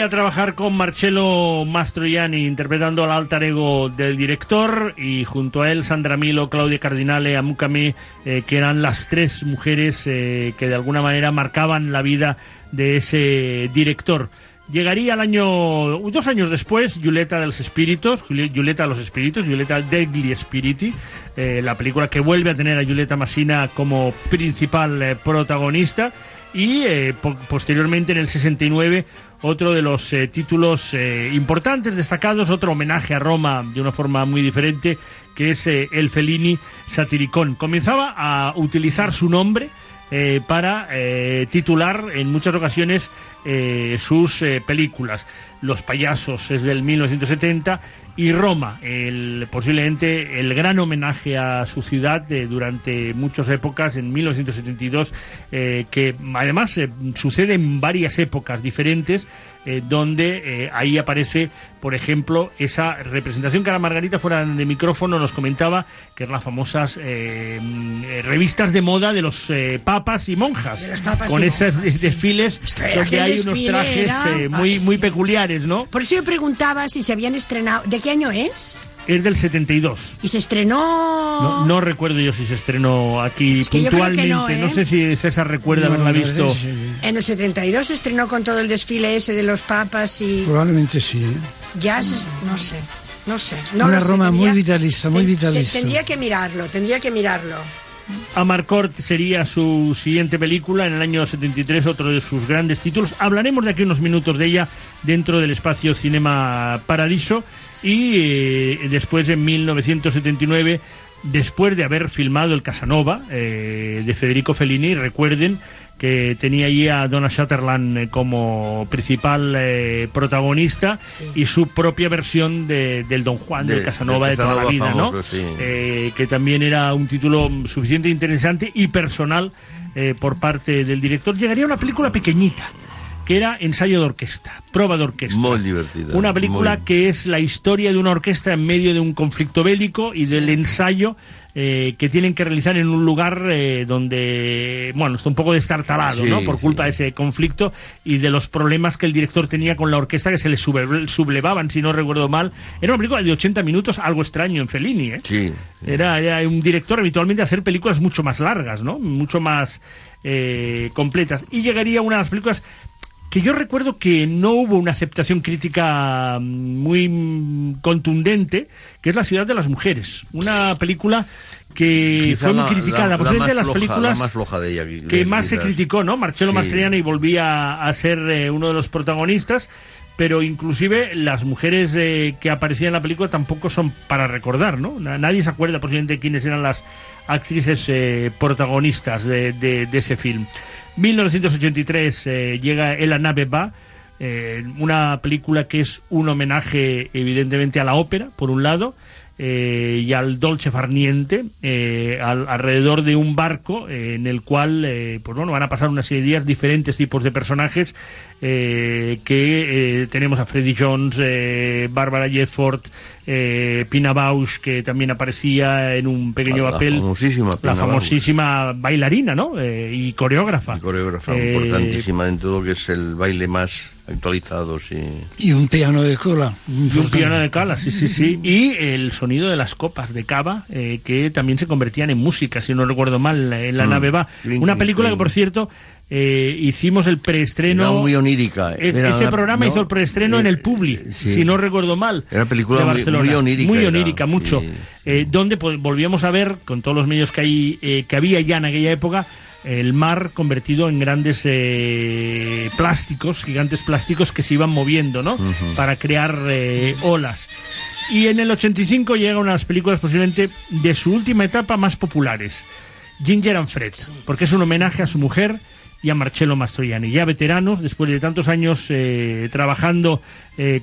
A trabajar con Marcello Mastroianni interpretando al alter ego del director y junto a él Sandra Milo, Claudia Cardinale, Amukame, eh, que eran las tres mujeres eh, que de alguna manera marcaban la vida de ese director. Llegaría el año, dos años después, Giulietta de los Espíritus, Giulietta de los Espíritus, Giulietta degli Spiriti, eh, la película que vuelve a tener a Giulietta Massina como principal eh, protagonista y po- posteriormente en el 69 otro de los eh, títulos eh, importantes, destacados, otro homenaje a Roma de una forma muy diferente, que es eh, el Fellini Satiricón. Comenzaba a utilizar su nombre eh, para eh, titular en muchas ocasiones eh, sus películas. Los payasos es del 1970 y Roma, posiblemente el gran homenaje a su ciudad durante muchas épocas, en 1972, eh, que además sucede en varias épocas diferentes, eh, donde eh, ahí aparece, por ejemplo, esa representación que ahora Margarita fuera de micrófono nos comentaba, que eran las famosas eh, mm, revistas de moda de los eh, papas y monjas, papas con esos desfiles donde hay unos trajes eh, muy, muy peculiares, ¿no? Por eso yo preguntaba si se habían estrenado. ¿De qué año es? Es del 72. Y se estrenó. No, no recuerdo yo si se estrenó aquí que yo creo que puntualmente. no, ¿eh? sé si César recuerda No, haberla no, visto. sí, sí. En el 72 se estrenó con todo el desfile ese de los papas y Probablemente sí. ¿eh? ya se, no sé, no sé. No Una sé, Roma tendría- muy vitalista, muy ten- vitalista. Tendría que mirarlo, tendría que mirarlo. Amarcord sería su siguiente película en el año 73, otro de sus grandes títulos. Hablaremos de aquí unos minutos de ella dentro del espacio Cinema Paradiso. Y eh, después, en 1979, después de haber filmado El Casanova eh, de Federico Fellini, recuerden que tenía allí a Donna Sutherland eh, como principal eh, protagonista y su propia versión de- del Don Juan, del De- Casanova del de toda la Casanova vida, ¿no? sí. Eh, que también era un título suficiente interesante y personal eh, por parte del director. Llegaría una película pequeñita que era ensayo de orquesta, prueba de orquesta. Muy divertida. Una película muy- que es la historia de una orquesta en medio de un conflicto bélico y del ensayo eh, que tienen que realizar en un lugar eh, donde, bueno, está un poco destartalado, Sí, ¿no? Por sí. culpa de ese conflicto y de los problemas que el director tenía con la orquesta que se le sublevaban, si no recuerdo mal. Era una película de 80 minutos, algo extraño en Fellini, ¿eh? Sí. Era, era un director habitualmente a hacer películas mucho más largas, ¿no? Mucho más eh, completas. Y llegaría una de las películas que yo recuerdo que no hubo una aceptación crítica mm, muy contundente, que es La ciudad de las mujeres. Una película que Quizá fue muy la- criticada, la- posiblemente la de las floja, películas la más floja de ella, de- que más se criticó, ¿no? Marcello Sí. Mastroianni volvía a ser eh, uno de los protagonistas, pero inclusive las mujeres eh, que aparecían en la película tampoco son para recordar, ¿no? Na- Nadie se acuerda posiblemente quiénes eran las actrices eh, protagonistas de, de- de ese film. 1983 eh, llega El nave va, eh, una película que es un homenaje evidentemente a la ópera, por un lado, eh, y al dolce farniente, eh, al- alrededor de un barco eh, en el cual eh, pues bueno, van a pasar una serie de días diferentes tipos de personajes eh, que tenemos a Freddie Jones, eh, Bárbara Jefford, eh, Pina Bausch, que también aparecía en un pequeño La papel. famosísima la famosísima bailarina, ¿no? Y coreógrafa. coreógrafa Eh, importantísima en todo lo que es el baile más actualizado, sí. Y un piano de cola. Y un piano de cala, sí, sí, sí. Y el sonido de las copas de cava, eh, que también se convertían en música, si no recuerdo mal, en la Mm. nave va. Una película que, por cierto, eh, hicimos el preestreno. Era muy onírica. Eh, Era este una- programa no, hizo el preestreno en el Publi, sí. si no recuerdo mal. Era una película de muy- Barcelona. muy onírica Muy era, onírica, mucho. sí. Eh, donde pues, volvíamos a ver, con todos los medios que, hay, eh, que había ya en aquella época, el mar convertido en grandes eh, plásticos, gigantes plásticos que se iban moviendo, ¿no? Para crear eh, olas. Y en el 85 llega una de las películas posiblemente de su última etapa más populares, Ginger and Fred, porque es un homenaje a su mujer y a Marcello Mastroianni, ya veteranos, después de tantos años eh, trabajando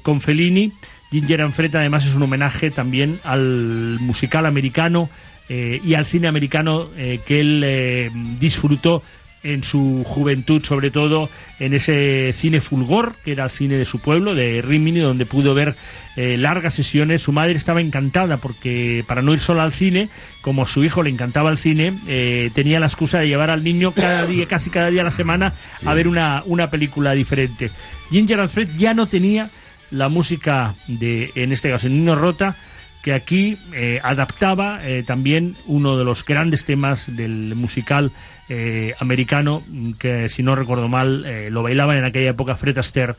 con Fellini. Ginger and Fred además es un homenaje también al musical americano eh, y al cine americano eh, que él eh, disfrutó en su juventud, sobre todo en ese cine fulgor, que era el cine de su pueblo, de Rimini, donde pudo ver eh, largas sesiones. Su madre estaba encantada porque para no ir sola al cine, como a su hijo le encantaba el cine, eh, tenía la excusa de llevar al niño cada día, casi cada día a la semana, a ver una, una película diferente. Ginger Alfred ya no tenía la música de, en este caso, Nino Rota, que aquí eh, adaptaba eh, también uno de los grandes temas del musical eh, americano, que si no recuerdo mal, eh, lo bailaban en aquella época Fred Astaire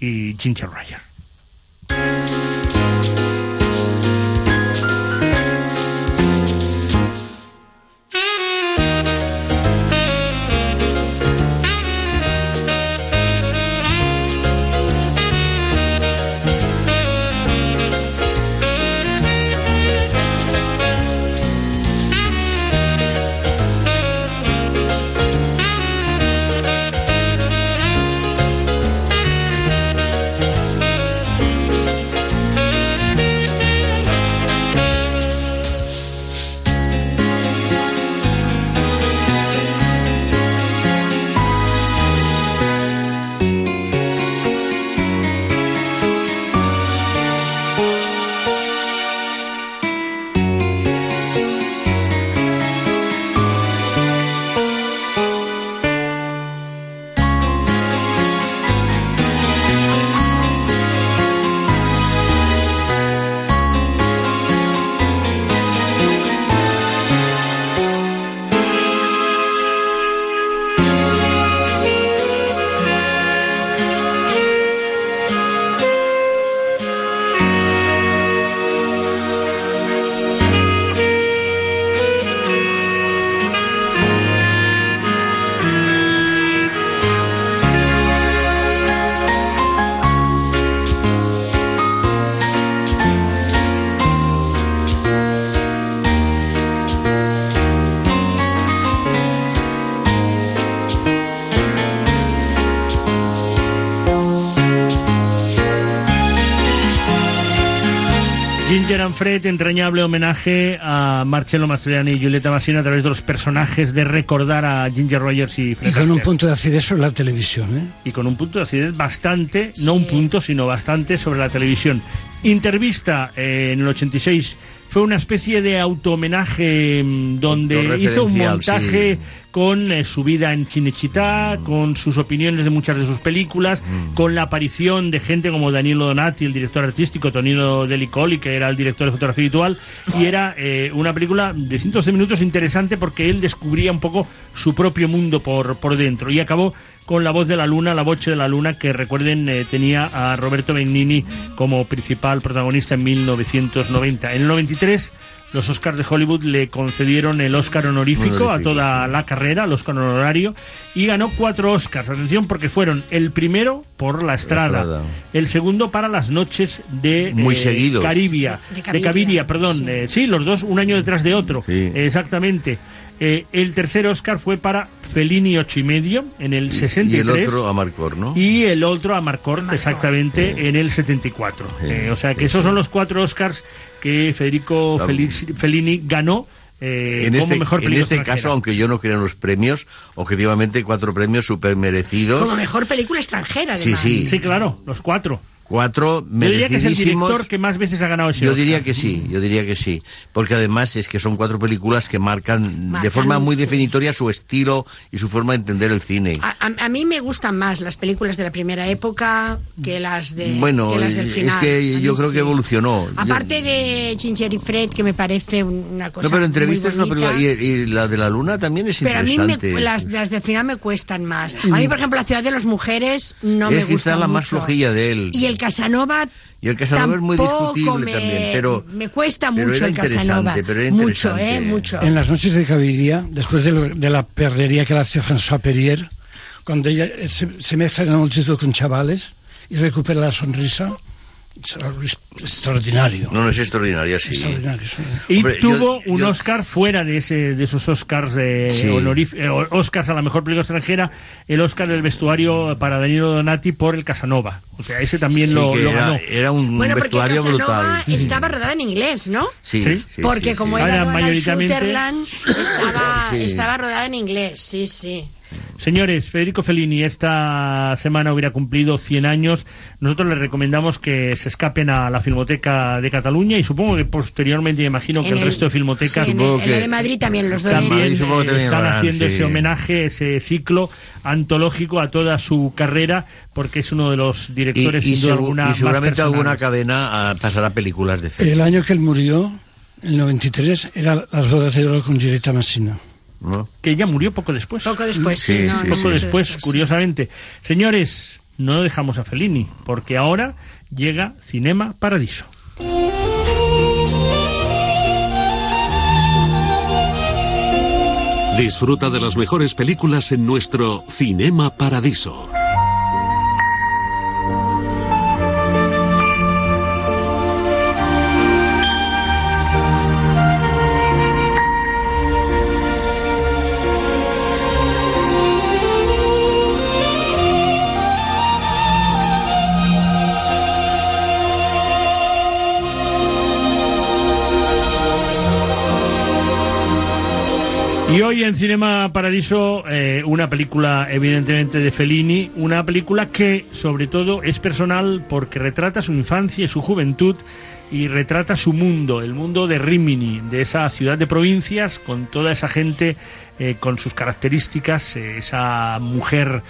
y Ginger Ryan. Fred, entrañable homenaje a Marcello Mastroianni y Giulietta Massina a través de los personajes de recordar a Ginger Rogers y Fred Y con un punto de acidez sobre la televisión, ¿eh? y con un punto de acidez bastante, no un punto, sino bastante sobre la televisión. Intervista eh, en el 86 fue una especie de auto-homenaje mm, donde hizo un montaje sí. con eh, su vida en Cinecittà, con sus opiniones de muchas de sus películas, con la aparición de gente como Danilo Donati, el director artístico, Tonino Delicoli, que era el director de fotografía habitual, y era eh, una película de 112 minutos interesante porque él descubría un poco su propio mundo por, por dentro y acabó con La voz de la luna, La voce de la luna, que recuerden eh, tenía a Roberto Benigni como principal protagonista en 1990. En el 93 los Oscars de Hollywood le concedieron el Oscar honorífico a toda la carrera, el Oscar honorario, y ganó cuatro Oscars. Atención, porque fueron el primero por La Estrada, Estrada. el segundo para Las Noches de Muy seguidos. Caribia, De de Caviria, Caviria, perdón. sí. eh, sí, los dos, un año detrás de otro. Sí. Exactamente. Eh, el tercer Oscar fue para Fellini ocho y medio en el Y 63 el otro a Marcor, ¿no? y el otro a Marcort exactamente en el 74. Sí, Eh, o sea que sí, esos sí. son los cuatro Oscars que Federico Felici- Fellini ganó eh, en como este, mejor en este caso, aunque yo no crea en los premios, objetivamente cuatro premios súper merecidos. Como mejor película extranjera, Sí, además. sí. Sí, claro, los cuatro. Cuatro Yo diría que es el merecidísimos. director que más veces ha ganado ese Yo Oscar. diría que sí, yo diría que sí, porque además es que son cuatro películas que marcan, de Marcan, forma muy sí. definitoria su estilo y su forma de entender el cine. A, a- a mí me gustan más las películas de la primera época que las de bueno, que las del es final. A que yo creo sí. que evolucionó. Yo- Aparte de Ginger y Fred, que me parece una cosa no, pero entrevista muy es una bonita, película y, y la de la luna también es Pero a mí me- interesante. las, las del final me cuestan más. A mí, por ejemplo, La ciudad de las mujeres no es me gusta quizá la más mucho. flojilla de él. Y el Casanova Y el Casanova es muy tampoco discutible me, también, pero me cuesta pero mucho era el Casanova. interesante, pero era mucho, eh, mucho. En las noches de Caviria, después de, lo- de la perrería que le hace François Perrier, cuando ella eh, se, se mezcla en la multitud con chavales y recupera la sonrisa, extraordinario. No, no es extraordinaria, sí. Extraordinario, sí. Y Hombre, tuvo yo- un yo- Oscar fuera de ese de esos Oscars eh, Sí. honorif- eh, Oscars a la mejor película extranjera, el Oscar del vestuario para Danilo Donati por el Casanova. O sea, ese también Sí, lo, lo era, ganó. era un bueno, porque vestuario Casanova brutal. estaba rodada en inglés, ¿no? Sí, Porque sí, como sí. era Era mayoritariamente- Sutherland, estaba, Sí. estaba rodada en inglés, sí, sí. Señores, Federico Fellini esta semana hubiera cumplido 100 años. Nosotros les recomendamos que se escapen a la Filmoteca de Cataluña y supongo que posteriormente, me imagino que el, resto de filmotecas sí, en, supongo el- en la que- de Madrid también, los dos. también Madrid supongo que también están haciendo sí. ese homenaje, ese ciclo antológico a toda su carrera, porque es uno de los Y, directores, y sin duda segu- alguna, y más seguramente alguna cadena ah, pasará películas de fe. El año que él murió, el 93, era las bodas de oro con Giulietta Massina. ¿No? que ya murió poco después. Poco después, sí, Sí, no, sí, no, poco después, curiosamente. Señores, no dejamos a Fellini, porque ahora llega Cinema Paradiso. Disfruta de las mejores películas en nuestro Cinema Paradiso. Y hoy en Cinema Paradiso, eh, una película evidentemente de Fellini, una película que sobre todo es personal porque retrata su infancia y su juventud y retrata su mundo, el mundo de Rimini, de esa ciudad de provincias, con toda esa gente, eh, con sus características, eh, esa mujer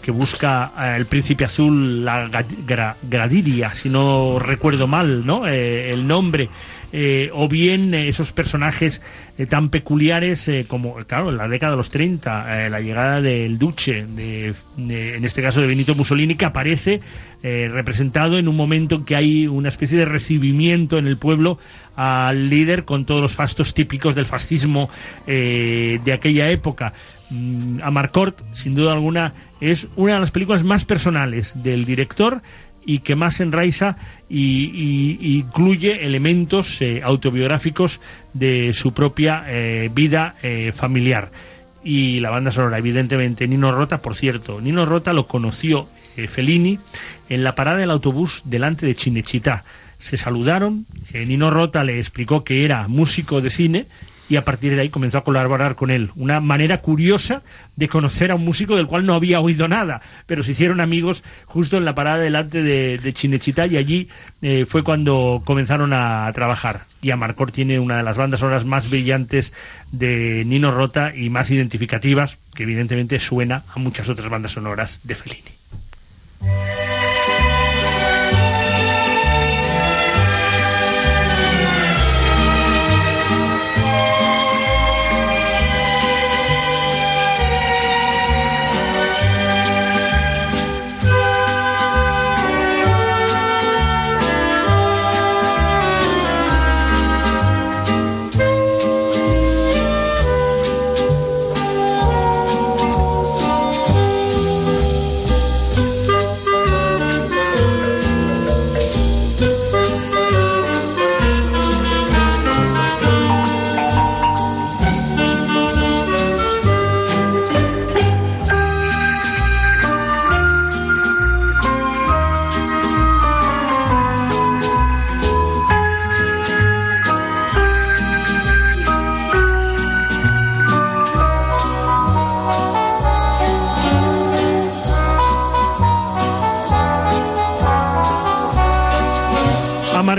que busca el príncipe azul, la Gra- Gradiria, si no recuerdo mal, ¿no? El nombre. Eh, o bien eh, esos personajes eh, tan peculiares como, claro, en la década de los 30, eh, la llegada del Duce, de, en este caso de Benito Mussolini, que aparece representado en un momento en que hay una especie de recibimiento en el pueblo al líder con todos los fastos típicos del fascismo de aquella época. Mm, Amarcord, sin duda alguna, es una de las películas más personales del director y que más enraiza y, incluye elementos eh, autobiográficos de su propia eh, vida eh, familiar. Y la banda sonora, evidentemente, Nino Rota, por cierto, Nino Rota lo conoció Fellini en la parada del autobús delante de Chinechita. se saludaron, Nino Rota le explicó que era músico de cine y a partir de ahí comenzó a colaborar con él. Una manera curiosa de conocer a un músico del cual no había oído nada, pero se hicieron amigos justo en la parada delante de, de Chinechita y allí eh, fue cuando comenzaron a trabajar. Y Amarcor tiene una de las bandas sonoras más brillantes de Nino Rota y más identificativas, que evidentemente suena a muchas otras bandas sonoras de Fellini.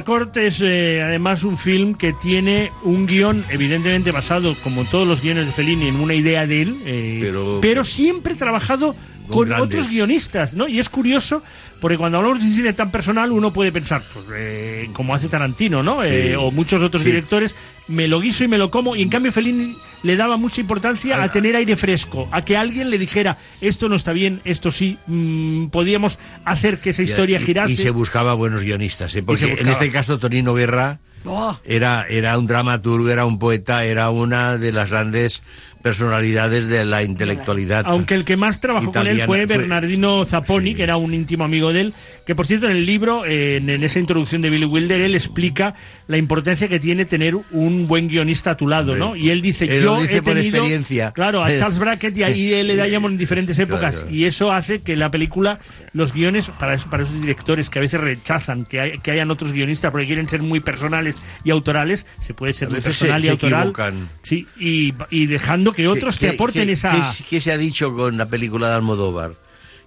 Amarcord es eh, además un film que tiene un guion evidentemente basado, como todos los guiones de Fellini, en una idea de él, eh, Pero- pero, siempre trabajado Con grandes. otros guionistas, ¿no? Y es curioso, porque cuando hablamos de cine tan personal, uno puede pensar, pues, eh, como hace Tarantino, ¿no? Eh, o muchos otros Sí. directores, me lo guiso y me lo como, y en cambio Fellini le daba mucha importancia a tener aire fresco, a que alguien le dijera, esto no está bien, esto sí, mm, podíamos hacer que esa historia y, girase. y se buscaba buenos guionistas, ¿eh? porque en este caso Tonino Guerra Oh, era, era un dramaturgo, era un poeta, era una de las grandes personalidades de la intelectualidad. Aunque el que más trabajó con él italiana. fue Bernardino Zapponi, que era un íntimo amigo de él, que por cierto en el libro, en, en esa introducción de Billy Wilder, él explica la importancia que tiene tener un buen guionista a tu lado, ¿no? Y él dice, Él yo dice he por tenido, experiencia. claro, a Charles Brackett y a I.L. Diamond en diferentes épocas, Claro. y eso hace que la película, los guiones, para, eso- para esos directores que a veces rechazan que, hay- que hayan otros guionistas porque quieren ser muy personales y autorales, se puede ser muy se- personal y se autoral. equivocan. Sí, y, y dejando que otros ¿Qué- te aporten qué- esa... qué- qué se ha dicho con la película de Almodóvar?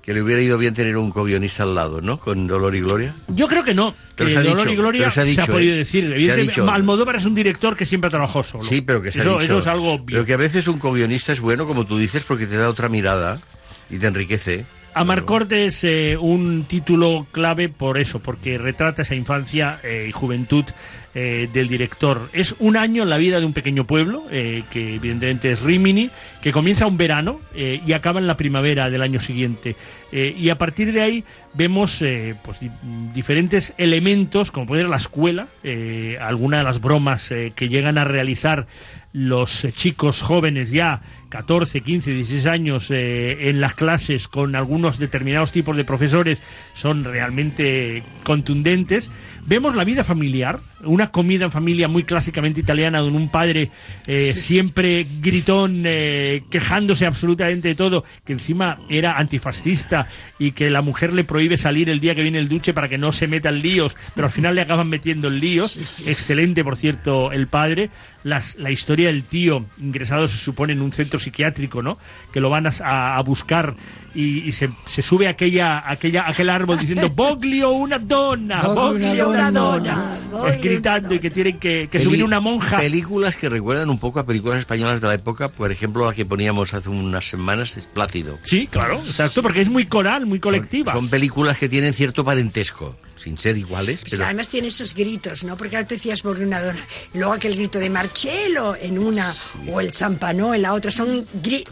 Que le hubiera ido bien tener un co-guionista al lado, ¿no? Con Dolor y Gloria. Yo creo que no. Pero que se ha Dolor dicho, y Gloria se ha dicho, podido ¿eh? decir. Se ha Evidentemente, dicho. Almodóvar es un director que siempre ha trabajado solo. Sí, pero que se eso, ha dicho. eso es algo obvio. Pero que a veces un co-guionista es bueno, como tú dices, porque te da otra mirada y te enriquece. Amarcord es eh, un título clave por eso, porque retrata esa infancia eh, y juventud eh, del director. Es un año en la vida de un pequeño pueblo, eh, que evidentemente es Rimini, que comienza un verano eh, y acaba en la primavera del año siguiente. Y a partir de ahí vemos pues, di- diferentes elementos, como puede ser la escuela, algunas de las bromas que llegan a realizar los chicos jóvenes ya 14, 15, 16 años eh, en las clases con algunos determinados tipos de profesores son realmente contundentes. Vemos la vida familiar, una comida en familia muy clásicamente italiana, donde un padre eh, siempre gritón, eh, quejándose absolutamente de todo, que encima era antifascista y que la mujer le prohíbe salir el día que viene el duche para que no se meta en líos, pero al final le acaban metiendo en líos. Excelente, por cierto, el padre. Las- la historia del tío ingresado se supone en un centro psiquiátrico, ¿no? Que lo van a, buscar y, y se, se sube aquella, aquella, aquel árbol diciendo Boglio una donna, Boglio Boglio una una donna". donna. Gritando y que tienen que, subir una monja. Películas que recuerdan un poco a películas españolas de la época, por ejemplo, la que poníamos hace unas semanas, es Plácido. Sí, claro, exacto, porque es muy coral, muy colectiva. Son películas que tienen cierto parentesco, sin ser iguales, Pues pero además tiene esos gritos, ¿no? Porque ahora tú decías por una dona. Luego aquel grito de Marcello en una, o el champanó en la otra. Son gri-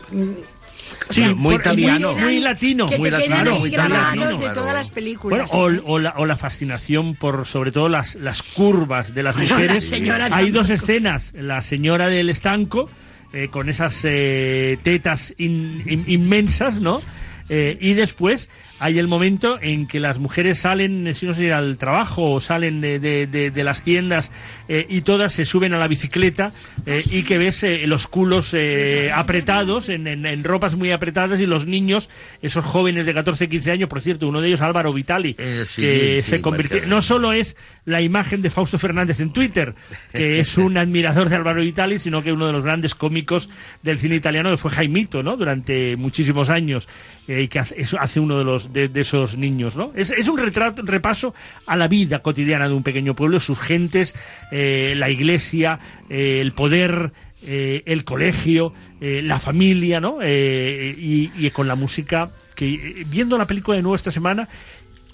o Sí, sea, muy italiano. muy latino. Que Muy te latino, muy italiano, de claro. todas las Bueno, películas. o, o la, o la fascinación por sobre todo las, las curvas de las Bueno, mujeres. la Hay dos escenas. La señora del estanco, eh, con esas eh, tetas in- in- inmensas, ¿no? Eh, y después hay el momento en que las mujeres salen, eh, si no sé, al trabajo o salen de, de- de- de las tiendas eh, y todas se suben a la bicicleta eh, y que ves eh, los culos eh, apretados, en, en- en ropas muy apretadas y los niños, esos jóvenes de 14, 15 años, por cierto, uno de ellos Álvaro Vitali, Eh, sí, que sí, se convirtió, marcado. no solo es la imagen de Fausto Fernández en Twitter, que es un admirador de Álvaro Vitali, sino que uno de los grandes cómicos del cine italiano que fue Jaimito, ¿no? Durante muchísimos años, eh, y que hace uno de los de, de esos niños, ¿no? Es, es un retrato, un repaso a la vida cotidiana de un pequeño pueblo, sus gentes, eh, la iglesia, eh, el poder. eh, el colegio, eh, la familia, ¿no? Eh, y, y con la música que viendo la película de nuevo esta semana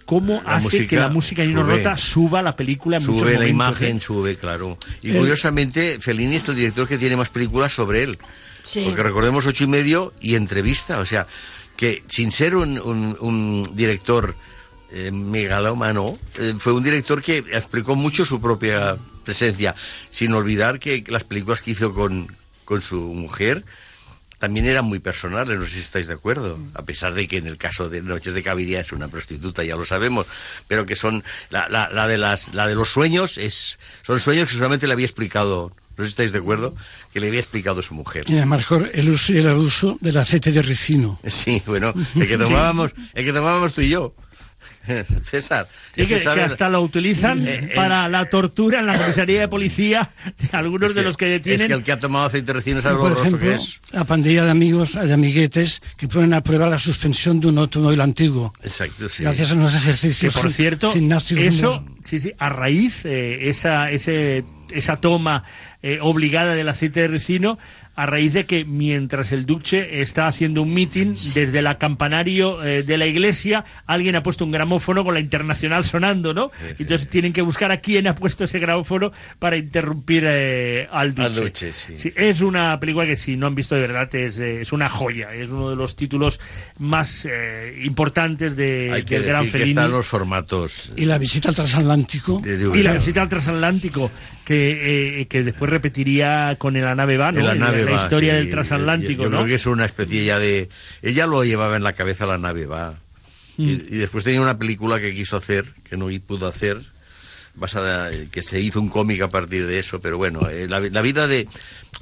cómo La hace música que la música Nino sube. Rota suba la película en muchos Sube la momentos, imagen, ¿eh? sube, claro. Y curiosamente, Fellini es el director que tiene más películas sobre él. Sí. Porque recordemos ocho y medio y entrevista. O sea, que sin ser un, un- un director eh, megalómano, eh, fue un director que explicó mucho su propia presencia. Sin olvidar que las películas que hizo con, con su mujer también eran muy personales, no sé si estáis de acuerdo, a pesar de que en el caso de Noches de Caviria es una prostituta, ya lo sabemos, pero que son, la, la, la de, las, la de los sueños, es, son sueños que solamente le había explicado, no sé si estáis de acuerdo, que le había explicado su mujer. Y marcó el uso el abuso del aceite de ricino. Sí, bueno, el que tomábamos, el que tomábamos tú y yo. César. Sí, que, que hasta lo utilizan Eh, eh, para la tortura en la comisaría de policía de algunos es de que- los que Es detienen. que el que ha tomado aceite recién sabe Por ejemplo, que es. la pandilla de amigos, de amiguetes, que ponen a prueba la suspensión de un automóvil antiguo. Exacto, sí. Gracias a unos que ejercicios por gim- cierto, gimnásticos eso, sí, sí, a raíz, eh, esa, ese, esa toma eh, obligada del aceite de ricino, a raíz de que mientras el duque está haciendo un meeting desde el campanario eh, de la iglesia, alguien ha puesto un gramófono con la internacional sonando, ¿no? Entonces tienen que buscar a quién ha puesto ese gramófono para interrumpir eh, al duque. Al duque, sí. es una película que si no han visto de verdad es, eh, es una joya, es uno de los títulos más eh, importantes de, Hay que del gran que están los formatos. Y la visita al transatlántico. Y la visita al transatlántico, que, eh, que después repetiría con el Nave Va, ¿no? La nave la historia sí. del transatlántico, Yo, yo ¿no? creo que es una especie ya de... Ella lo llevaba en la cabeza la nave va. Mm. Y, y después tenía una película que quiso hacer, que no pudo hacer, basada, eh, que se hizo un cómic a partir de eso, pero bueno, eh, la, la vida de...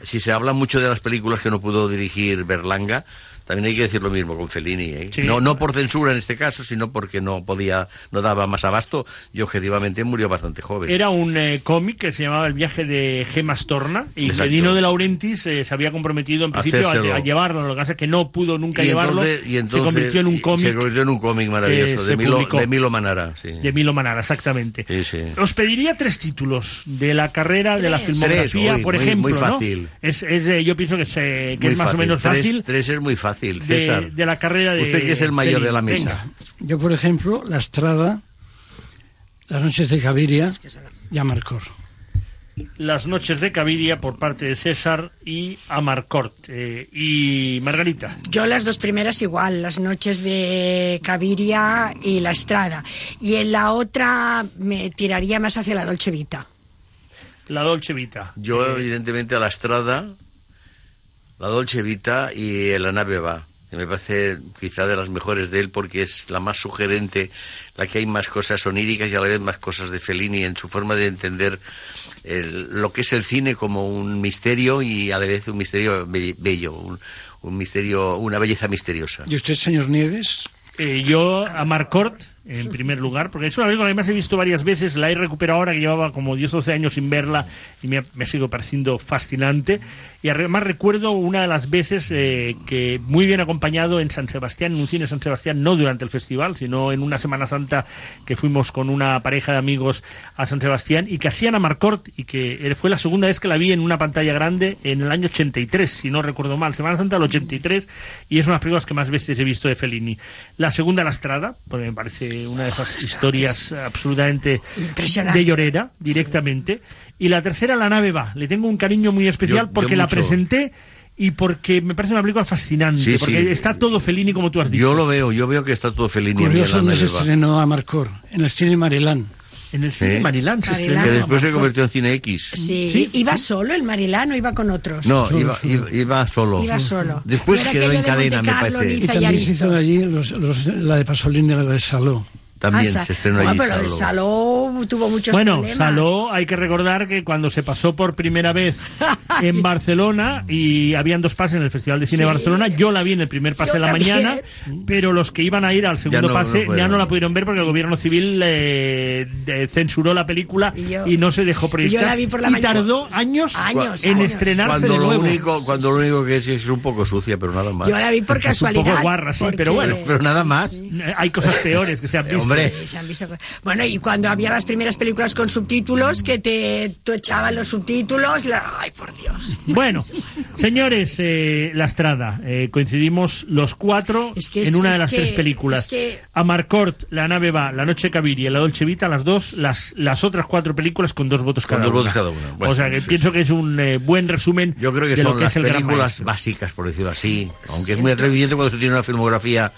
Si se habla mucho de las películas que no pudo dirigir Berlanga, también hay que decir lo mismo con Fellini, ¿eh? Sí. no, no por censura en este caso, sino porque no podía, no daba más abasto y objetivamente murió bastante joven. Era un eh, cómic que se llamaba El viaje de Gemas Torna y que Exacto. Dino de Laurentiis eh, se había comprometido en principio a, llevarlo, lo que pasa es que no pudo nunca y llevarlo, entonces, y se entonces- convirtió en un cómic Se convirtió en un cómic maravilloso, se de Milo, de Milo Manara. Sí. de Milo Manara, exactamente. Sí, sí. Os pediría tres títulos de la carrera de la filmografía, Tres, uy, por muy- ejemplo. muy ¿no? fácil. Es, es, eh, yo pienso que, se- que es más o menos Tres- fácil Tres, es muy fácil, de, César. de la carrera de. Usted que es el mayor de la mesa. Venga. Yo, por ejemplo, La Estrada, Las noches de Caviria, y Amarcor. Las noches de Caviria por parte de César y Amarcort. Eh, y Margarita. Yo las dos primeras igual, las noches de Caviria y La Estrada. Y en la otra me tiraría más hacia la Dolce Vita. La Dolce Vita. Yo, Eh, evidentemente, a la Estrada, la Dolce Vita y la nave va. Que me parece quizá de las mejores de él porque es la más sugerente, la que hay más cosas oníricas y a la vez más cosas de Fellini en su forma de entender el- lo que es el cine como un misterio y a la vez un misterio be- bello, un, un misterio, una belleza misteriosa. ¿Y usted, señor Nieves? Eh, yo a Marcort, en primer lugar, porque es una película que además he visto varias veces, la he recuperado ahora que llevaba como 10 o 12 años sin verla y me, ha- me sigo pareciendo fascinante. Y además recuerdo una de las veces eh, que muy bien acompañado en San Sebastián, en un cine San Sebastián, no durante el festival, sino en una Semana Santa que fuimos con una pareja de amigos a San Sebastián y que hacían a Marcort y que fue la segunda vez que la vi en una pantalla grande en el año 83, si no recuerdo mal, Semana Santa del 83 y es una de las películas que más veces he visto de Fellini. La segunda, La Estrada, porque me parece una de esas historias absolutamente de llorera, directamente. Y la tercera, La nave va. Le tengo un cariño muy especial Yo- yo porque la presenté y porque me parece una película fascinante, Sí, porque sí. está todo Fellini como tú has dicho. Yo lo veo, yo veo que está todo Feliz Curioso donde se estrenó Amarcor, en el cine Marilán. En el cine Sí. Marilán se Marilán. estrenó. Que después se convirtió en Cine X. Sí, Sí, iba solo el Marilán o iba con otros. No, iba, iba, iba solo. Iba solo. Después quedó en cadena, me Carlo, parece. Y también se hizo allí los, los- la de Pasolini, la de Saló. También Ah, se estrenó Bueno, allí. pero lo de Saló. Saló tuvo muchos Bueno, problemas. Saló, hay que recordar que cuando se pasó por primera vez en Barcelona y habían dos pases en el Festival de Cine de Sí. Barcelona, yo la vi en el primer pase Yo de la también. mañana, pero los que iban a ir al segundo no- pase no ya no la pudieron ver porque el gobierno civil eh, de- censuró la película Y yo- y no se dejó proyectar. yo la vi por la y tardó años, Años, en años. estrenarse Cuando de lo, nuevo. único, cuando lo único que es es un poco sucia, pero nada más. Yo la vi por Es un casualidad. poco guarra, sí, pero porque- bueno. Pero nada más. Hay cosas peores que se han visto. Hombre. Sí, se han visto cosas. Bueno, y cuando había las primeras películas con subtítulos, que te, echaban los subtítulos, la- ay, por Dios. Bueno, señores, eh, La Estrada, eh, coincidimos los cuatro Es que es- en una de las que- tres películas. es que- A Marcort, La nave va, La noche Caviri y La Dolce Vita, las dos, las, las otras cuatro películas con dos votos Con cada dos una. votos cada una. Bueno, o sea que sí, pienso que es un eh, buen resumen Yo creo que de lo son que las es el películas básicas, por decirlo así. Aunque es muy atrevimiento cuando se tiene una filmografía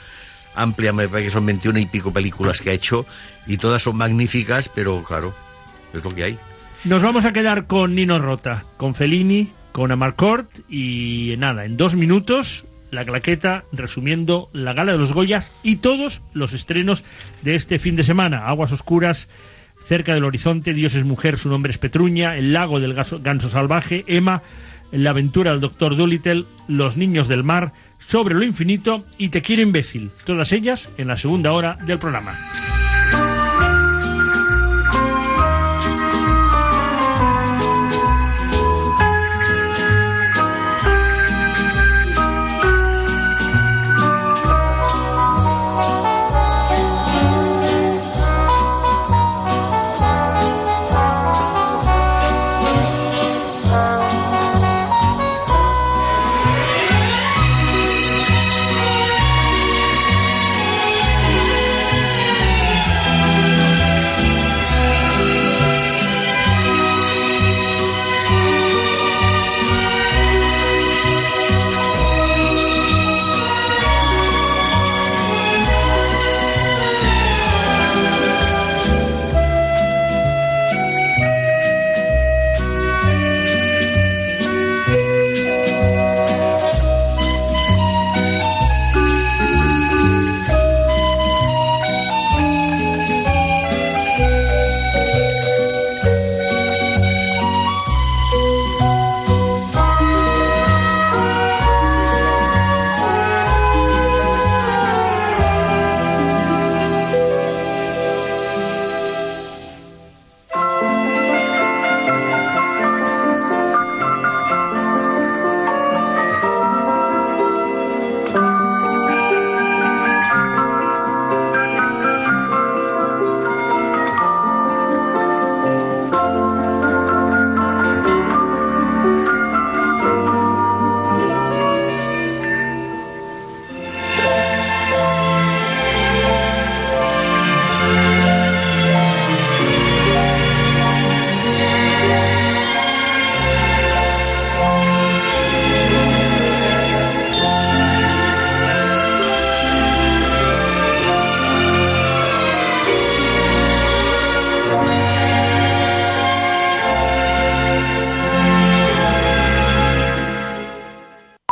amplia, me parece que son 21 y pico películas que ha hecho y todas son magníficas, pero claro, es lo que hay. Nos vamos a quedar con Nino Rota, con Fellini, con Amarcord y nada, en dos minutos la claqueta resumiendo la gala de los Goyas y todos los estrenos de este fin de semana. Aguas Oscuras, Cerca del Horizonte, Dios es Mujer, su nombre es Petruña, El Lago del Ganso Salvaje, Emma, La Aventura del Doctor Dolittle, Los Niños del Mar, Sobre lo Infinito y Te Quiero Imbécil. Todas ellas en la segunda hora del programa.